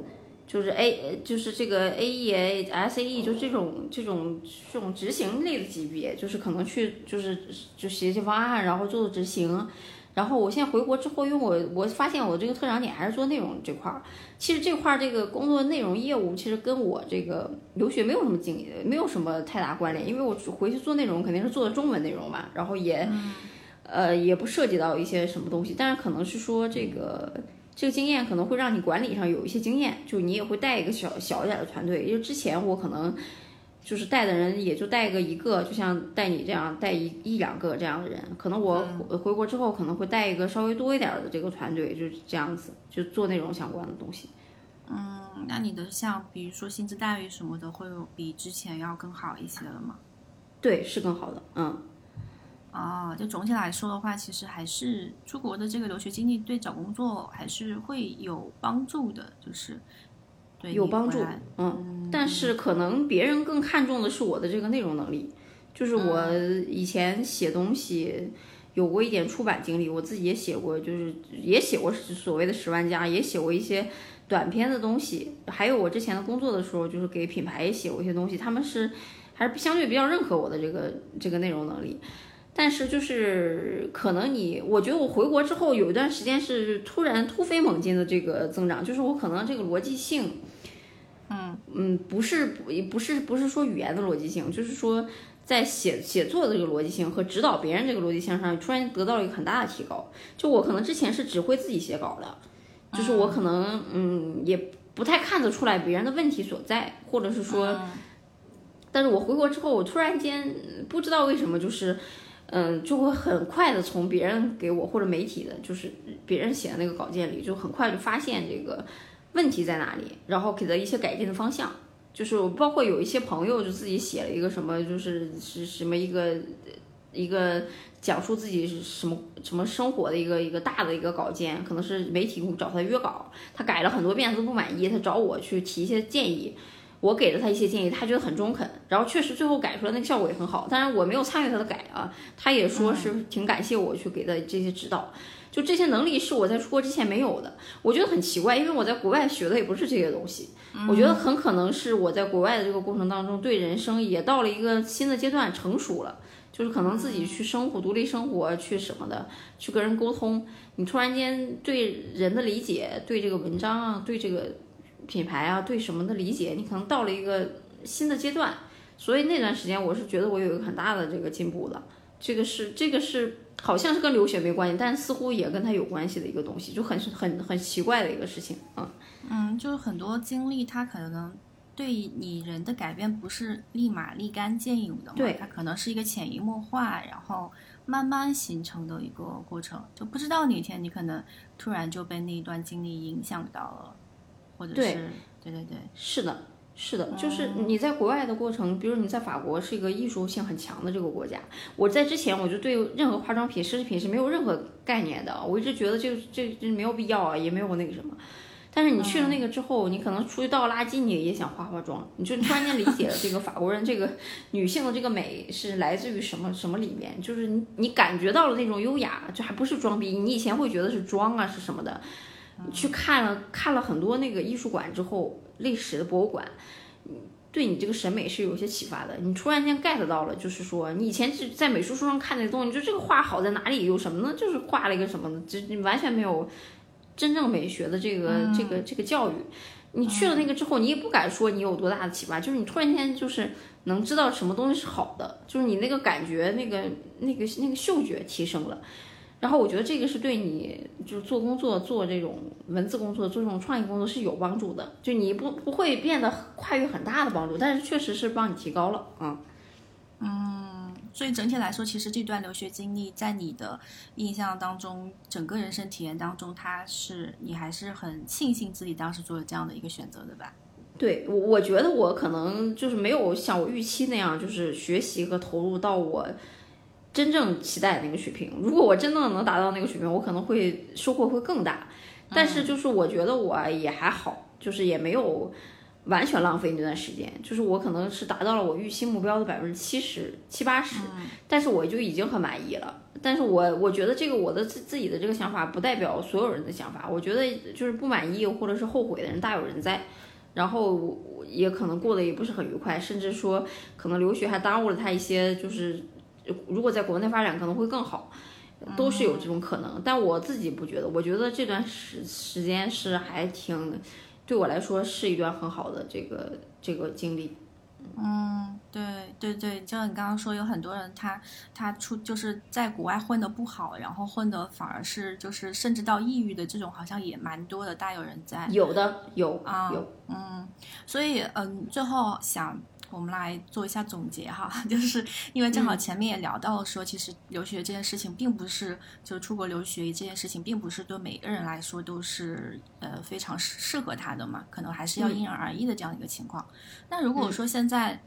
就是 A，就是这个 A E A S A E，就这种这种这种执行类的级别，就是可能去就是就写写方案，然后做做执行。然后我现在回国之后，因为我我发现我这个特长点还是做内容这块儿。其实这块儿这个工作内容业务，其实跟我这个留学没有什么经没有什么太大关联，因为我回去做内容肯定是做的中文内容嘛，然后也呃也不涉及到一些什么东西，但是可能是说这个。这个经验可能会让你管理上有一些经验，就你也会带一个小小一点的团队。因为之前我可能，就是带的人也就带个一个，就像带你这样带一一两个这样的人。可能我回回国之后可能会带一个稍微多一点的这个团队，就是这样子，就做那种相关的东西。嗯，那你的像比如说薪资待遇什么的，会有比之前要更好一些了吗？对，是更好的，嗯。哦，就总体来说的话，其实还是出国的这个留学经历对找工作还是会有帮助的，就是对有帮助嗯，但是可能别人更看重的是我的这个内容能力，就是我以前写东西有过一点出版经历，我自己也写过，就是也写过所谓的十万加，也写过一些短篇的东西，还有我之前的工作的时候，就是给品牌也写过一些东西，他们是还是相对比较认可我的这个这个内容能力。但是就是可能你，我觉得我回国之后有一段时间是突然突飞猛进的这个增长，就是我可能这个逻辑性，嗯嗯，不是不不是不是说语言的逻辑性，就是说在写写作的这个逻辑性和指导别人这个逻辑性上，突然得到了一个很大的提高。就我可能之前是只会自己写稿的，就是我可能嗯也不太看得出来别人的问题所在，或者是说，但是我回国之后，我突然间不知道为什么就是。嗯，就会很快的从别人给我或者媒体的，就是别人写的那个稿件里，就很快就发现这个问题在哪里，然后给了一些改进的方向。就是包括有一些朋友就自己写了一个什么，就是是什么一个一个讲述自己是什么什么生活的一个一个大的一个稿件，可能是媒体找他约稿，他改了很多遍都不满意，他找我去提一些建议。我给了他一些建议，他觉得很中肯，然后确实最后改出来那个效果也很好。当然我没有参与他的改啊，他也说是挺感谢我去给的这些指导。就这些能力是我在出国之前没有的，我觉得很奇怪，因为我在国外学的也不是这些东西。我觉得很可能是我在国外的这个过程当中，对人生也到了一个新的阶段，成熟了，就是可能自己去生活、独立生活、去什么的，去跟人沟通，你突然间对人的理解、对这个文章啊、对这个。品牌啊，对什么的理解，你可能到了一个新的阶段，所以那段时间我是觉得我有一个很大的这个进步的。这个是这个是好像是跟留学没关系，但似乎也跟它有关系的一个东西，就很很很奇怪的一个事情嗯嗯，就是很多经历，它可能对你人的改变不是立马立竿见影的嘛，对，它可能是一个潜移默化，然后慢慢形成的一个过程，就不知道哪天你可能突然就被那一段经历影响到了。或者是对对对，是的，是的，就是你在国外的过程，比如你在法国是一个艺术性很强的这个国家，我在之前我就对任何化妆品、奢侈品是没有任何概念的，我一直觉得这这这没有必要啊，也没有那个什么。但是你去了那个之后，你可能出去倒垃圾，你也想化化妆，你就突然间理解了这个法国人这个女性的这个美是来自于什么什么里面，就是你你感觉到了那种优雅，就还不是装逼，你以前会觉得是装啊是什么的。去看了看了很多那个艺术馆之后，历史的博物馆，对你这个审美是有些启发的。你突然间 get 到了，就是说你以前是在美术书上看那个东西，就这个画好在哪里？有什么呢？就是画了一个什么，就你完全没有真正美学的这个这个这个教育。你去了那个之后，你也不敢说你有多大的启发，就是你突然间就是能知道什么东西是好的，就是你那个感觉，那个那个那个嗅觉提升了。然后我觉得这个是对你就是做工作、做这种文字工作、做这种创意工作是有帮助的，就你不不会变得跨越很大的帮助，但是确实是帮你提高了啊。嗯，所以整体来说，其实这段留学经历在你的印象当中，整个人生体验当中，它是你还是很庆幸自己当时做了这样的一个选择的吧？对我，我觉得我可能就是没有像我预期那样，就是学习和投入到我。真正期待的那个水平，如果我真的能达到那个水平，我可能会收获会更大。但是就是我觉得我也还好，就是也没有完全浪费那段时间。就是我可能是达到了我预期目标的百分之七十七八十，但是我就已经很满意了。但是我我觉得这个我的自自己的这个想法不代表所有人的想法。我觉得就是不满意或者是后悔的人大有人在，然后也可能过得也不是很愉快，甚至说可能留学还耽误了他一些就是。如果在国内发展可能会更好，都是有这种可能。但我自己不觉得，我觉得这段时时间是还挺，对我来说是一段很好的这个这个经历。嗯，对对对，就像你刚刚说，有很多人他他出就是在国外混的不好，然后混的反而是就是甚至到抑郁的这种，好像也蛮多的，大有人在。有的有啊有嗯，所以嗯，最后想。我们来做一下总结哈，就是因为正好前面也聊到了说，其实留学这件事情并不是就出国留学这件事情，并不是对每个人来说都是呃非常适适合他的嘛，可能还是要因人而异的这样一个情况。那如果说现在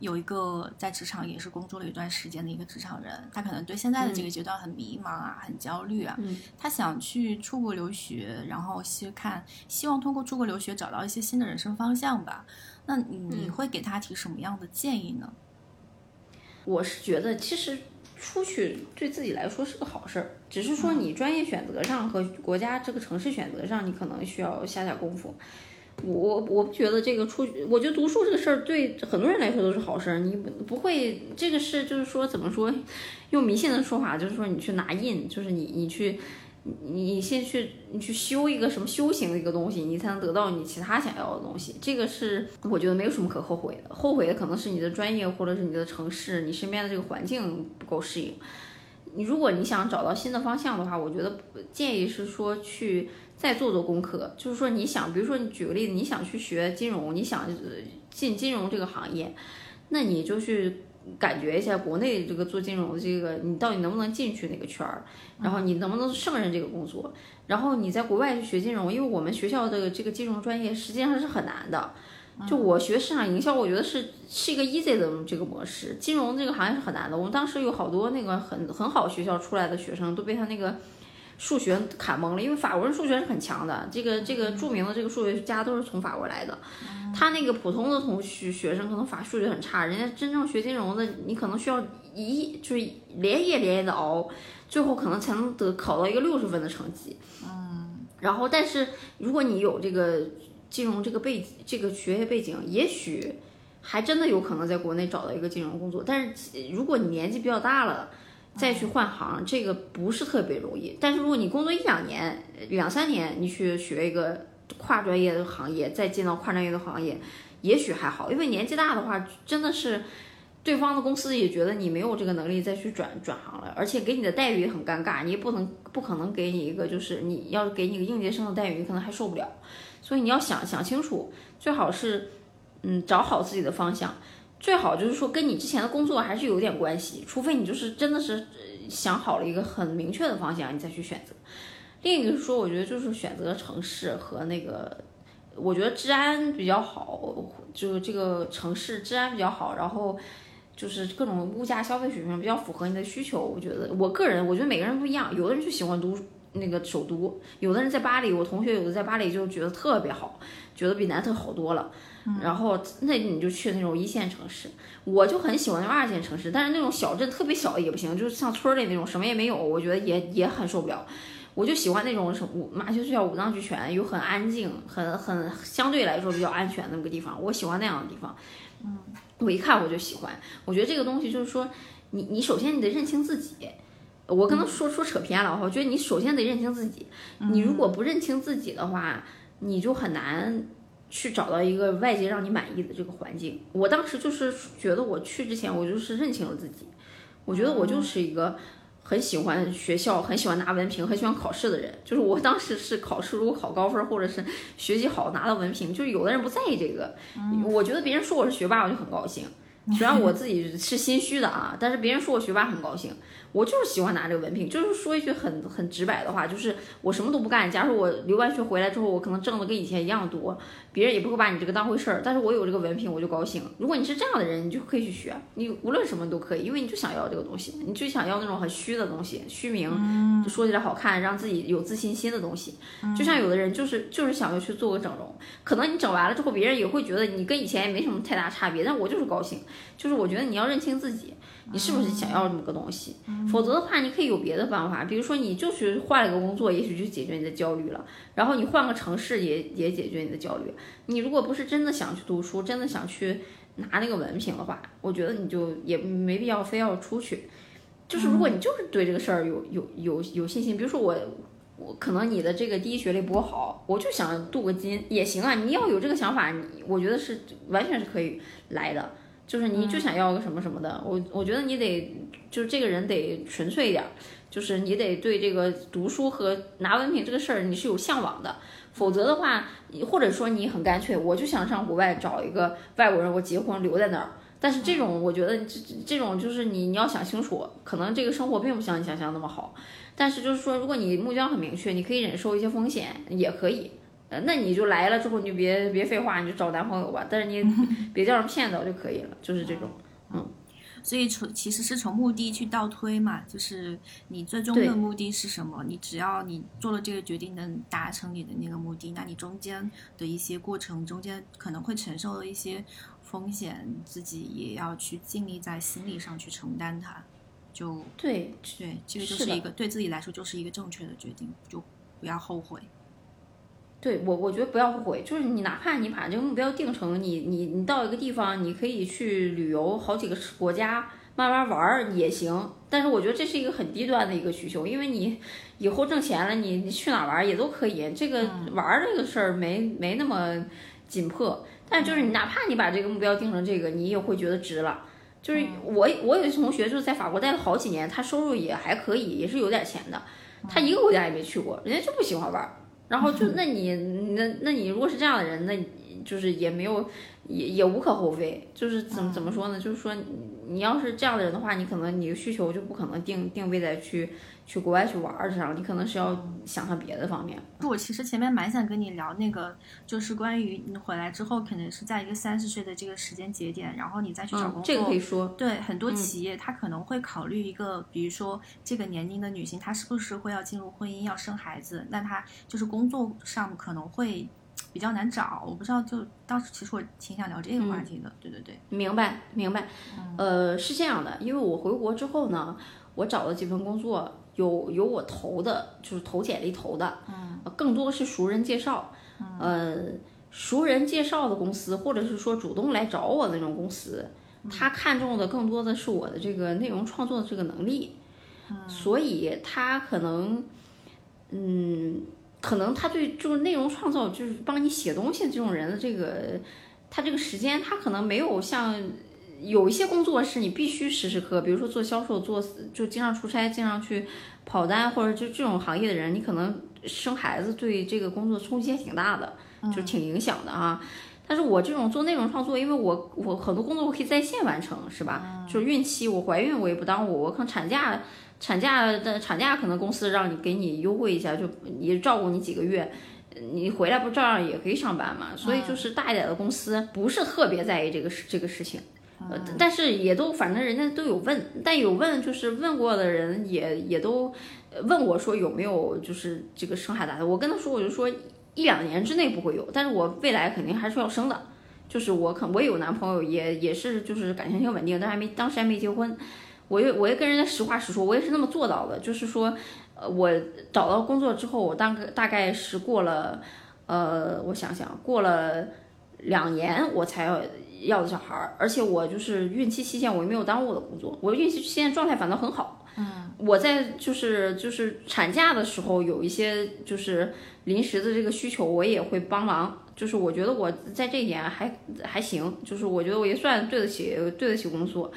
有一个在职场也是工作了一段时间的一个职场人，他可能对现在的这个阶段很迷茫啊，很焦虑啊，他想去出国留学，然后去看希望通过出国留学找到一些新的人生方向吧。那你会给他提什么样的建议呢？我是觉得，其实出去对自己来说是个好事儿，只是说你专业选择上和国家这个城市选择上，你可能需要下下功夫。我我不觉得这个出，我觉得读书这个事儿对很多人来说都是好事儿。你不会这个是就是说怎么说，用迷信的说法就是说你去拿印，就是你你去。你你先去，你去修一个什么修行的一个东西，你才能得到你其他想要的东西。这个是我觉得没有什么可后悔的，后悔的可能是你的专业或者是你的城市，你身边的这个环境不够适应。你如果你想找到新的方向的话，我觉得建议是说去再做做功课，就是说你想，比如说你举个例子，你想去学金融，你想进金融这个行业，那你就去。感觉一下国内这个做金融的这个，你到底能不能进去那个圈儿？然后你能不能胜任这个工作？然后你在国外去学金融，因为我们学校的这个金融专业实际上是很难的。就我学市场营销，我觉得是是一个 easy 的这个模式。金融这个行业是很难的。我们当时有好多那个很很好学校出来的学生都被他那个。数学卡懵了，因为法国人数学是很强的。这个这个著名的这个数学家都是从法国来的。他那个普通的同学学生可能法数学很差，人家真正学金融的，你可能需要一就是连夜连夜的熬，最后可能才能得考到一个六十分的成绩。嗯。然后，但是如果你有这个金融这个背这个学业背景，也许还真的有可能在国内找到一个金融工作。但是如果你年纪比较大了。再去换行，这个不是特别容易。但是如果你工作一两年、两三年，你去学一个跨专业的行业，再进到跨专业的行业，也许还好。因为年纪大的话，真的是对方的公司也觉得你没有这个能力再去转转行了，而且给你的待遇也很尴尬，你也不能不可能给你一个就是你要给你个应届生的待遇，你可能还受不了。所以你要想想清楚，最好是嗯找好自己的方向。最好就是说跟你之前的工作还是有点关系，除非你就是真的是想好了一个很明确的方向，你再去选择。另一个说，我觉得就是选择城市和那个，我觉得治安比较好，就是这个城市治安比较好，然后就是各种物价消费水平比较符合你的需求。我觉得我个人，我觉得每个人不一样，有的人就喜欢读那个首都，有的人在巴黎，我同学有的在巴黎就觉得特别好，觉得比南特好多了。然后那你就去那种一线城市，我就很喜欢那种二线城市，但是那种小镇特别小也不行，就是像村里那种什么也没有，我觉得也也很受不了。我就喜欢那种什五马丘比五脏俱全，又很安静，很很相对来说比较安全的那么个地方，我喜欢那样的地方。嗯，我一看我就喜欢。我觉得这个东西就是说，你你首先你得认清自己。我可能说说扯偏了，我觉得你首先得认清自己。你如果不认清自己的话，你就很难。去找到一个外界让你满意的这个环境。我当时就是觉得，我去之前我就是认清了自己。我觉得我就是一个很喜欢学校、很喜欢拿文凭、很喜欢考试的人。就是我当时是考试，如果考高分或者是学习好拿到文凭，就是有的人不在意这个。我觉得别人说我是学霸，我就很高兴。虽然我自己是心虚的啊，但是别人说我学霸很高兴。我就是喜欢拿这个文凭，就是说一句很很直白的话，就是我什么都不干。假如我留完学回来之后，我可能挣的跟以前一样多，别人也不会把你这个当回事儿。但是我有这个文凭，我就高兴。如果你是这样的人，你就可以去学，你无论什么都可以，因为你就想要这个东西，你就想要那种很虚的东西，虚名，说起来好看，让自己有自信心的东西。就像有的人就是就是想要去做个整容，可能你整完了之后，别人也会觉得你跟以前也没什么太大差别，但我就是高兴。就是我觉得你要认清自己。你是不是想要这么个东西？否则的话，你可以有别的办法，比如说你就去换了个工作，也许就解决你的焦虑了。然后你换个城市，也也解决你的焦虑。你如果不是真的想去读书，真的想去拿那个文凭的话，我觉得你就也没必要非要出去。就是如果你就是对这个事儿有有有有信心，比如说我我可能你的这个第一学历不够好，我就想镀个金也行啊。你要有这个想法，你我觉得是完全是可以来的。就是你就想要个什么什么的，我我觉得你得就是这个人得纯粹一点，就是你得对这个读书和拿文凭这个事儿你是有向往的，否则的话，或者说你很干脆，我就想上国外找一个外国人，我结婚留在那儿。但是这种，我觉得这这种就是你你要想清楚，可能这个生活并不像你想象那么好。但是就是说，如果你目标很明确，你可以忍受一些风险，也可以。呃，那你就来了之后，你就别别废话，你就找男朋友吧。但是你 别叫人骗到就可以了，就是这种，嗯。所以从其实是从目的去倒推嘛，就是你最终的目的是什么？你只要你做了这个决定能达成你的那个目的，那你中间的一些过程中间可能会承受的一些风险，自己也要去尽力在心理上去承担它。就对对，这个就是一个对自己来说就是一个正确的决定，就不要后悔。对我，我觉得不要后悔，就是你哪怕你把这个目标定成你你你到一个地方，你可以去旅游好几个国家，慢慢玩儿也行。但是我觉得这是一个很低端的一个需求，因为你以后挣钱了，你你去哪玩儿也都可以。这个玩儿这个事儿没没那么紧迫，但就是你哪怕你把这个目标定成这个，你也会觉得值了。就是我我有一同学就是在法国待了好几年，他收入也还可以，也是有点钱的，他一个国家也没去过，人家就不喜欢玩儿。然后就那你那那你如果是这样的人，那就是也没有也也无可厚非。就是怎么怎么说呢？就是说你要是这样的人的话，你可能你的需求就不可能定定位在去去国外去玩儿上，你可能是要想想别的方面。我其实前面蛮想跟你聊那个，就是关于你回来之后，可能是在一个三十岁的这个时间节点，然后你再去找工作。这个可以说。对很多企业，他可能会考虑一个，比如说这个年龄的女性，她是不是会要进入婚姻，要生孩子？那她就是工作上可能会比较难找。我不知道，就当时其实我挺想聊这个话题的。对对对，明白明白。呃，是这样的，因为我回国之后呢，我找了几份工作。有有我投的，就是投简历投的，嗯，更多是熟人介绍，呃，熟人介绍的公司，或者是说主动来找我的那种公司，他看中的更多的是我的这个内容创作的这个能力，所以他可能，嗯，可能他对就是内容创造，就是帮你写东西这种人的这个，他这个时间，他可能没有像。有一些工作是你必须时时刻，比如说做销售，做就经常出差，经常去跑单，或者就这种行业的人，你可能生孩子对这个工作冲击还挺大的，就挺影响的啊。但是我这种做内容创作，因为我我很多工作我可以在线完成，是吧？就是孕期我怀孕我也不耽误，我可能产假产假的产假可能公司让你给你优惠一下，就你照顾你几个月，你回来不照样也可以上班嘛？所以就是大一点的公司不是特别在意这个事这个事情。呃，但是也都反正人家都有问，但有问就是问过的人也也都问我说有没有就是这个生孩子，我跟他说我就说一两年之内不会有，但是我未来肯定还是要生的，就是我可我有男朋友也也是就是感情挺稳定，但还没当时还没结婚，我也我也跟人家实话实说，我也是那么做到的，就是说呃我找到工作之后，我大概大概是过了呃我想想过了两年我才要。要的小孩儿，而且我就是孕期期间我也没有耽误我的工作，我孕期期间状态反倒很好。嗯，我在就是就是产假的时候有一些就是临时的这个需求，我也会帮忙。就是我觉得我在这一点还还行，就是我觉得我也算对得起对得起工作。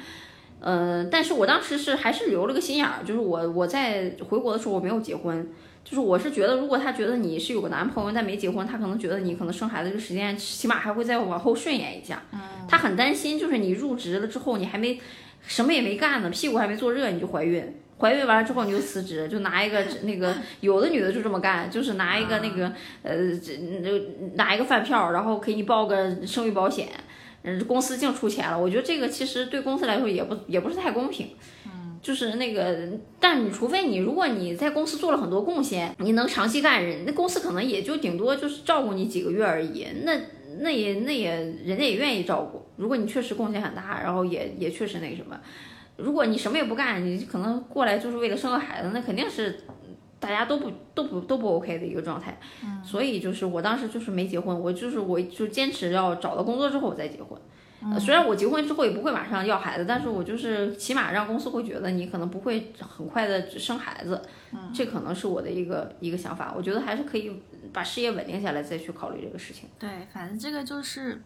嗯，但是我当时是还是留了个心眼儿，就是我我在回国的时候我没有结婚。就是我是觉得，如果他觉得你是有个男朋友但没结婚，他可能觉得你可能生孩子这个时间起码还会再往后顺延一下。嗯，他很担心，就是你入职了之后，你还没什么也没干呢，屁股还没坐热你就怀孕，怀孕完了之后你就辞职，就拿一个那个有的女的就这么干，就是拿一个那个呃这拿一个饭票，然后给你报个生育保险，嗯，公司净出钱了。我觉得这个其实对公司来说也不也不是太公平。就是那个，但你除非你，如果你在公司做了很多贡献，你能长期干人，那公司可能也就顶多就是照顾你几个月而已。那那也那也人家也愿意照顾。如果你确实贡献很大，然后也也确实那个什么，如果你什么也不干，你可能过来就是为了生个孩子，那肯定是大家都不都不都不 OK 的一个状态。所以就是我当时就是没结婚，我就是我就坚持要找到工作之后我再结婚。虽然我结婚之后也不会马上要孩子，但是我就是起码让公司会觉得你可能不会很快的生孩子，这可能是我的一个一个想法。我觉得还是可以把事业稳定下来再去考虑这个事情。对，反正这个就是，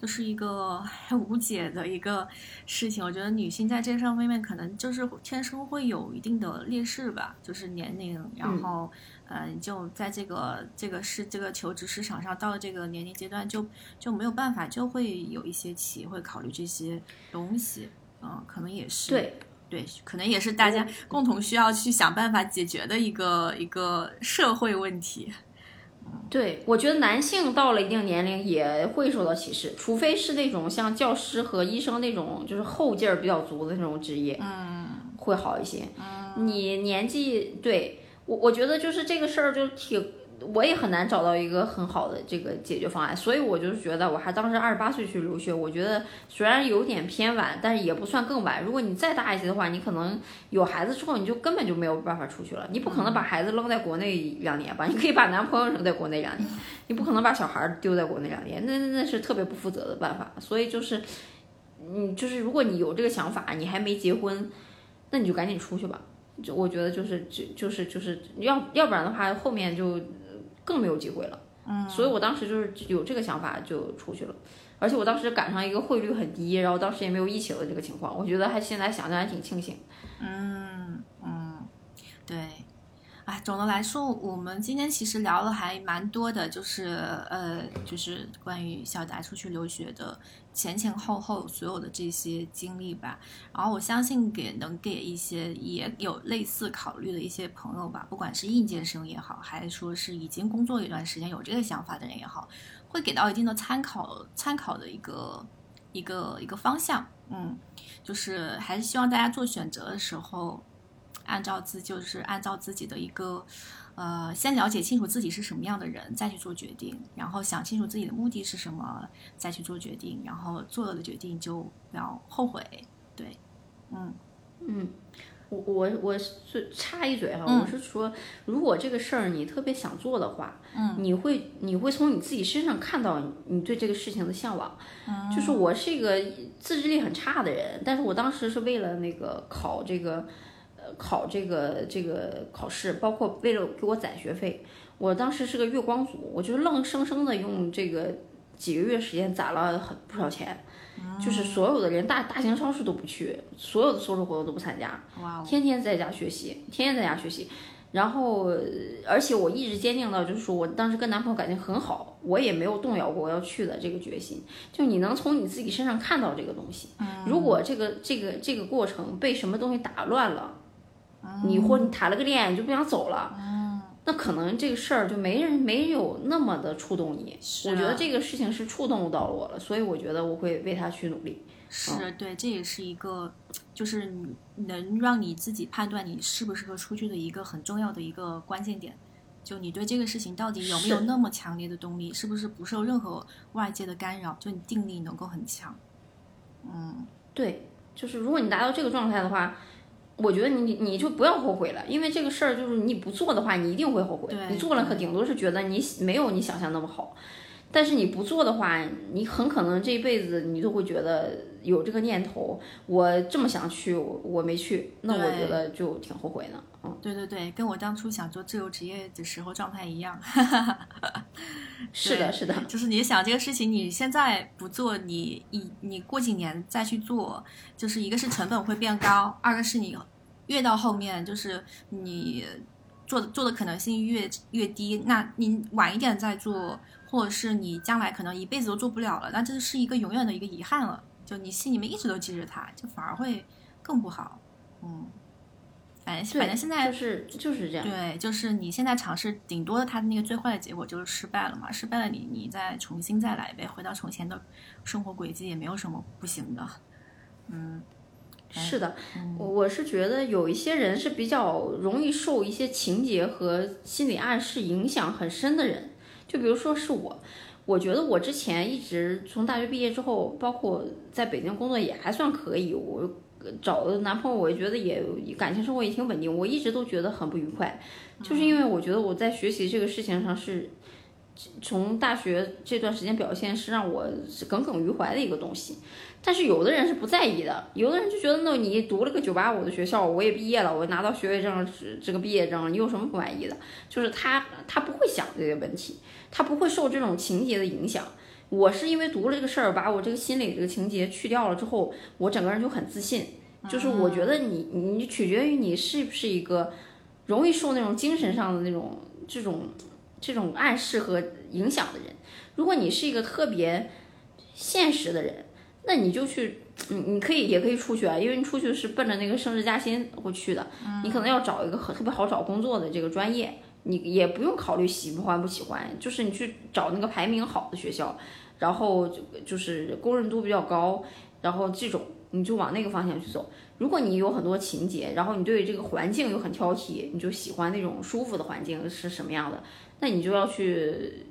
就是一个很无解的一个事情。我觉得女性在这上方面可能就是天生会有一定的劣势吧，就是年龄，然后，嗯，就在这个这个是这个求职市场上，到了这个年龄阶段，就就没有办法，就会有一些企业会考虑这些东西，嗯，可能也是对。对，可能也是大家共同需要去想办法解决的一个一个社会问题。对，我觉得男性到了一定年龄也会受到歧视，除非是那种像教师和医生那种就是后劲儿比较足的那种职业，嗯，会好一些。你年纪对我，我觉得就是这个事儿就挺。我也很难找到一个很好的这个解决方案，所以我就是觉得，我还当时二十八岁去留学，我觉得虽然有点偏晚，但是也不算更晚。如果你再大一些的话，你可能有孩子之后，你就根本就没有办法出去了。你不可能把孩子扔在国内两年吧？你可以把男朋友扔在国内两年，你不可能把小孩丢在国内两年，那那那是特别不负责的办法。所以就是，你就是如果你有这个想法，你还没结婚，那你就赶紧出去吧。就我觉得就是就就是就是要要不然的话，后面就。更没有机会了，嗯，所以我当时就是有这个想法就出去了，而且我当时赶上一个汇率很低，然后当时也没有疫情的这个情况，我觉得还现在想想还挺庆幸，嗯嗯，对。哎，总的来说，我们今天其实聊了还蛮多的，就是呃，就是关于小达出去留学的前前后后所有的这些经历吧。然后我相信给能给一些也有类似考虑的一些朋友吧，不管是应届生也好，还是说是已经工作一段时间有这个想法的人也好，会给到一定的参考参考的一个一个一个方向。嗯，就是还是希望大家做选择的时候。按照自就是按照自己的一个，呃，先了解清楚自己是什么样的人，再去做决定，然后想清楚自己的目的是什么，再去做决定，然后做了的决定就不要后悔。对，嗯嗯，我我我是插一嘴哈，我是说，如果这个事儿你特别想做的话，嗯，你会你会从你自己身上看到你对这个事情的向往。嗯，就是我是一个自制力很差的人，但是我当时是为了那个考这个。考这个这个考试，包括为了给我攒学费，我当时是个月光族，我就愣生生的用这个几个月时间攒了很不少钱，就是所有的连大大型超市都不去，所有的销售活动都不参加，天天在家学习，天天在家学习，然后而且我一直坚定到就是说我当时跟男朋友感情很好，我也没有动摇过我要去的这个决心，就你能从你自己身上看到这个东西，如果这个这个这个过程被什么东西打乱了。你或你谈了个恋爱，你就不想走了，那可能这个事儿就没人没有那么的触动你。我觉得这个事情是触动到了我了，所以我觉得我会为他去努力。是对，这也是一个就是能让你自己判断你适不适合出去的一个很重要的一个关键点。就你对这个事情到底有没有那么强烈的动力，是不是不受任何外界的干扰？就你定力能够很强。嗯，对，就是如果你达到这个状态的话。我觉得你你就不要后悔了，因为这个事儿就是你不做的话，你一定会后悔。你做了可顶多是觉得你没有你想象那么好，但是你不做的话，你很可能这一辈子你都会觉得有这个念头，我这么想去，我我没去，那我觉得就挺后悔的。嗯，对对对，跟我当初想做自由职业的时候状态一样。是的，是的，就是你想这个事情，你现在不做，你一你过几年再去做，就是一个是成本会变高，二个是你越到后面，就是你做做的可能性越越低。那你晚一点再做，或者是你将来可能一辈子都做不了了，那这是一个永远的一个遗憾了。就你心里面一直都记着它，就反而会更不好。嗯。反正反正现在就是就是这样，对，就是你现在尝试，顶多他的那个最坏的结果就是失败了嘛，失败了你你再重新再来呗，回到从前的生活轨迹也没有什么不行的，嗯，是的，我我是觉得有一些人是比较容易受一些情节和心理暗示影响很深的人，就比如说是我，我觉得我之前一直从大学毕业之后，包括在北京工作也还算可以，我。找的男朋友，我觉得也感情生活也挺稳定。我一直都觉得很不愉快，就是因为我觉得我在学习这个事情上是，从大学这段时间表现是让我耿耿于怀的一个东西。但是有的人是不在意的，有的人就觉得，那你读了个九八五的学校，我也毕业了，我拿到学位证，这个毕业证，你有什么不满意的？就是他他不会想这些问题，他不会受这种情节的影响。我是因为读了这个事儿，把我这个心里这个情节去掉了之后，我整个人就很自信。就是我觉得你你取决于你是不是一个容易受那种精神上的那种这种这种暗示和影响的人。如果你是一个特别现实的人，那你就去，你你可以也可以出去啊，因为你出去是奔着那个升职加薪会去的。你可能要找一个很特别好找工作的这个专业，你也不用考虑喜不欢不喜欢，就是你去找那个排名好的学校，然后就就是公认度比较高，然后这种你就往那个方向去走。如果你有很多情节，然后你对这个环境又很挑剔，你就喜欢那种舒服的环境是什么样的，那你就要去。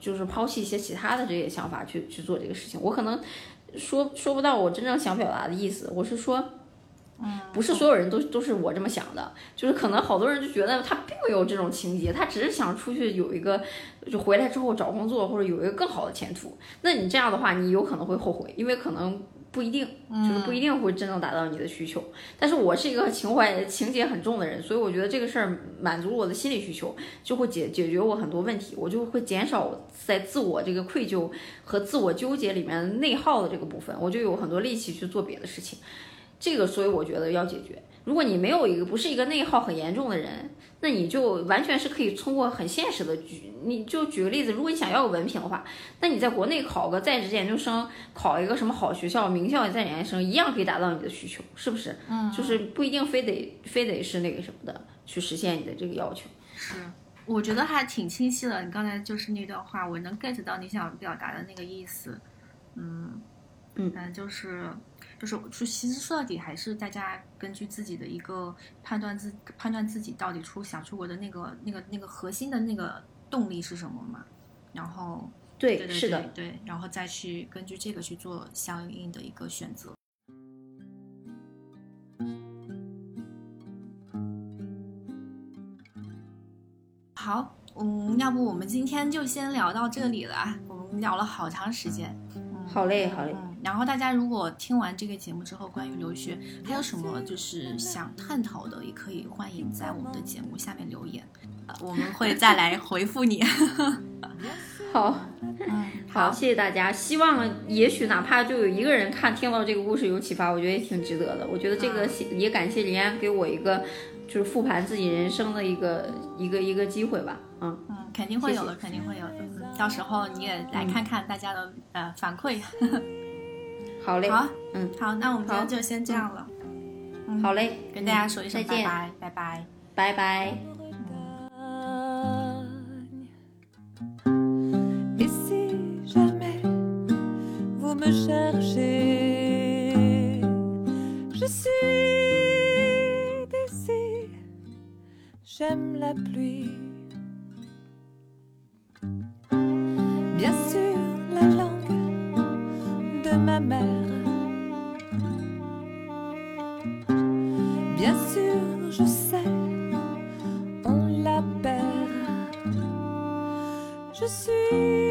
就是抛弃一些其他的这些想法去去做这个事情，我可能说说不到我真正想表达的意思。我是说，嗯，不是所有人都都是我这么想的，就是可能好多人就觉得他并没有这种情节，他只是想出去有一个，就回来之后找工作或者有一个更好的前途。那你这样的话，你有可能会后悔，因为可能。不一定，就是不一定会真正达到你的需求。但是我是一个情怀情节很重的人，所以我觉得这个事儿满足我的心理需求，就会解解决我很多问题，我就会减少在自我这个愧疚和自我纠结里面内耗的这个部分，我就有很多力气去做别的事情。这个，所以我觉得要解决。如果你没有一个不是一个内耗很严重的人，那你就完全是可以通过很现实的举，你就举个例子，如果你想要个文凭的话，那你在国内考个在职研究生，考一个什么好学校、名校在职研究生，一样可以达到你的需求，是不是？嗯，就是不一定非得非得是那个什么的去实现你的这个要求。是，我觉得还挺清晰的。你刚才就是那段话，我能 get 到你想表达的那个意思。嗯嗯，反正就是。就是，就其实说到底还是大家根据自己的一个判断自判断自己到底出想出国的那个那个那个核心的那个动力是什么嘛，然后对是的对，然后再去根据这个去做相应的一个选择。好，嗯，要不我们今天就先聊到这里了，我们聊了好长时间。好嘞，好嘞。然后大家如果听完这个节目之后，关于留学还有什么就是想探讨的，也可以欢迎在我们的节目下面留言，我们会再来回复你。好，好，谢谢大家。希望也许哪怕就有一个人看听到这个故事有启发，我觉得也挺值得的。我觉得这个也感谢林安给我一个就是复盘自己人生的一个一个一个机会吧。嗯嗯，肯定会有的，肯定会有的。到时候你也来看看大家的呃反馈。好嘞，好，嗯，好，那我们今天就先这样了。好嘞，跟大家说一声再见，拜拜，拜拜。j'aime la pluie. Bien sûr, la langue de ma mère. Bien sûr, je sais, on la perd. Je suis.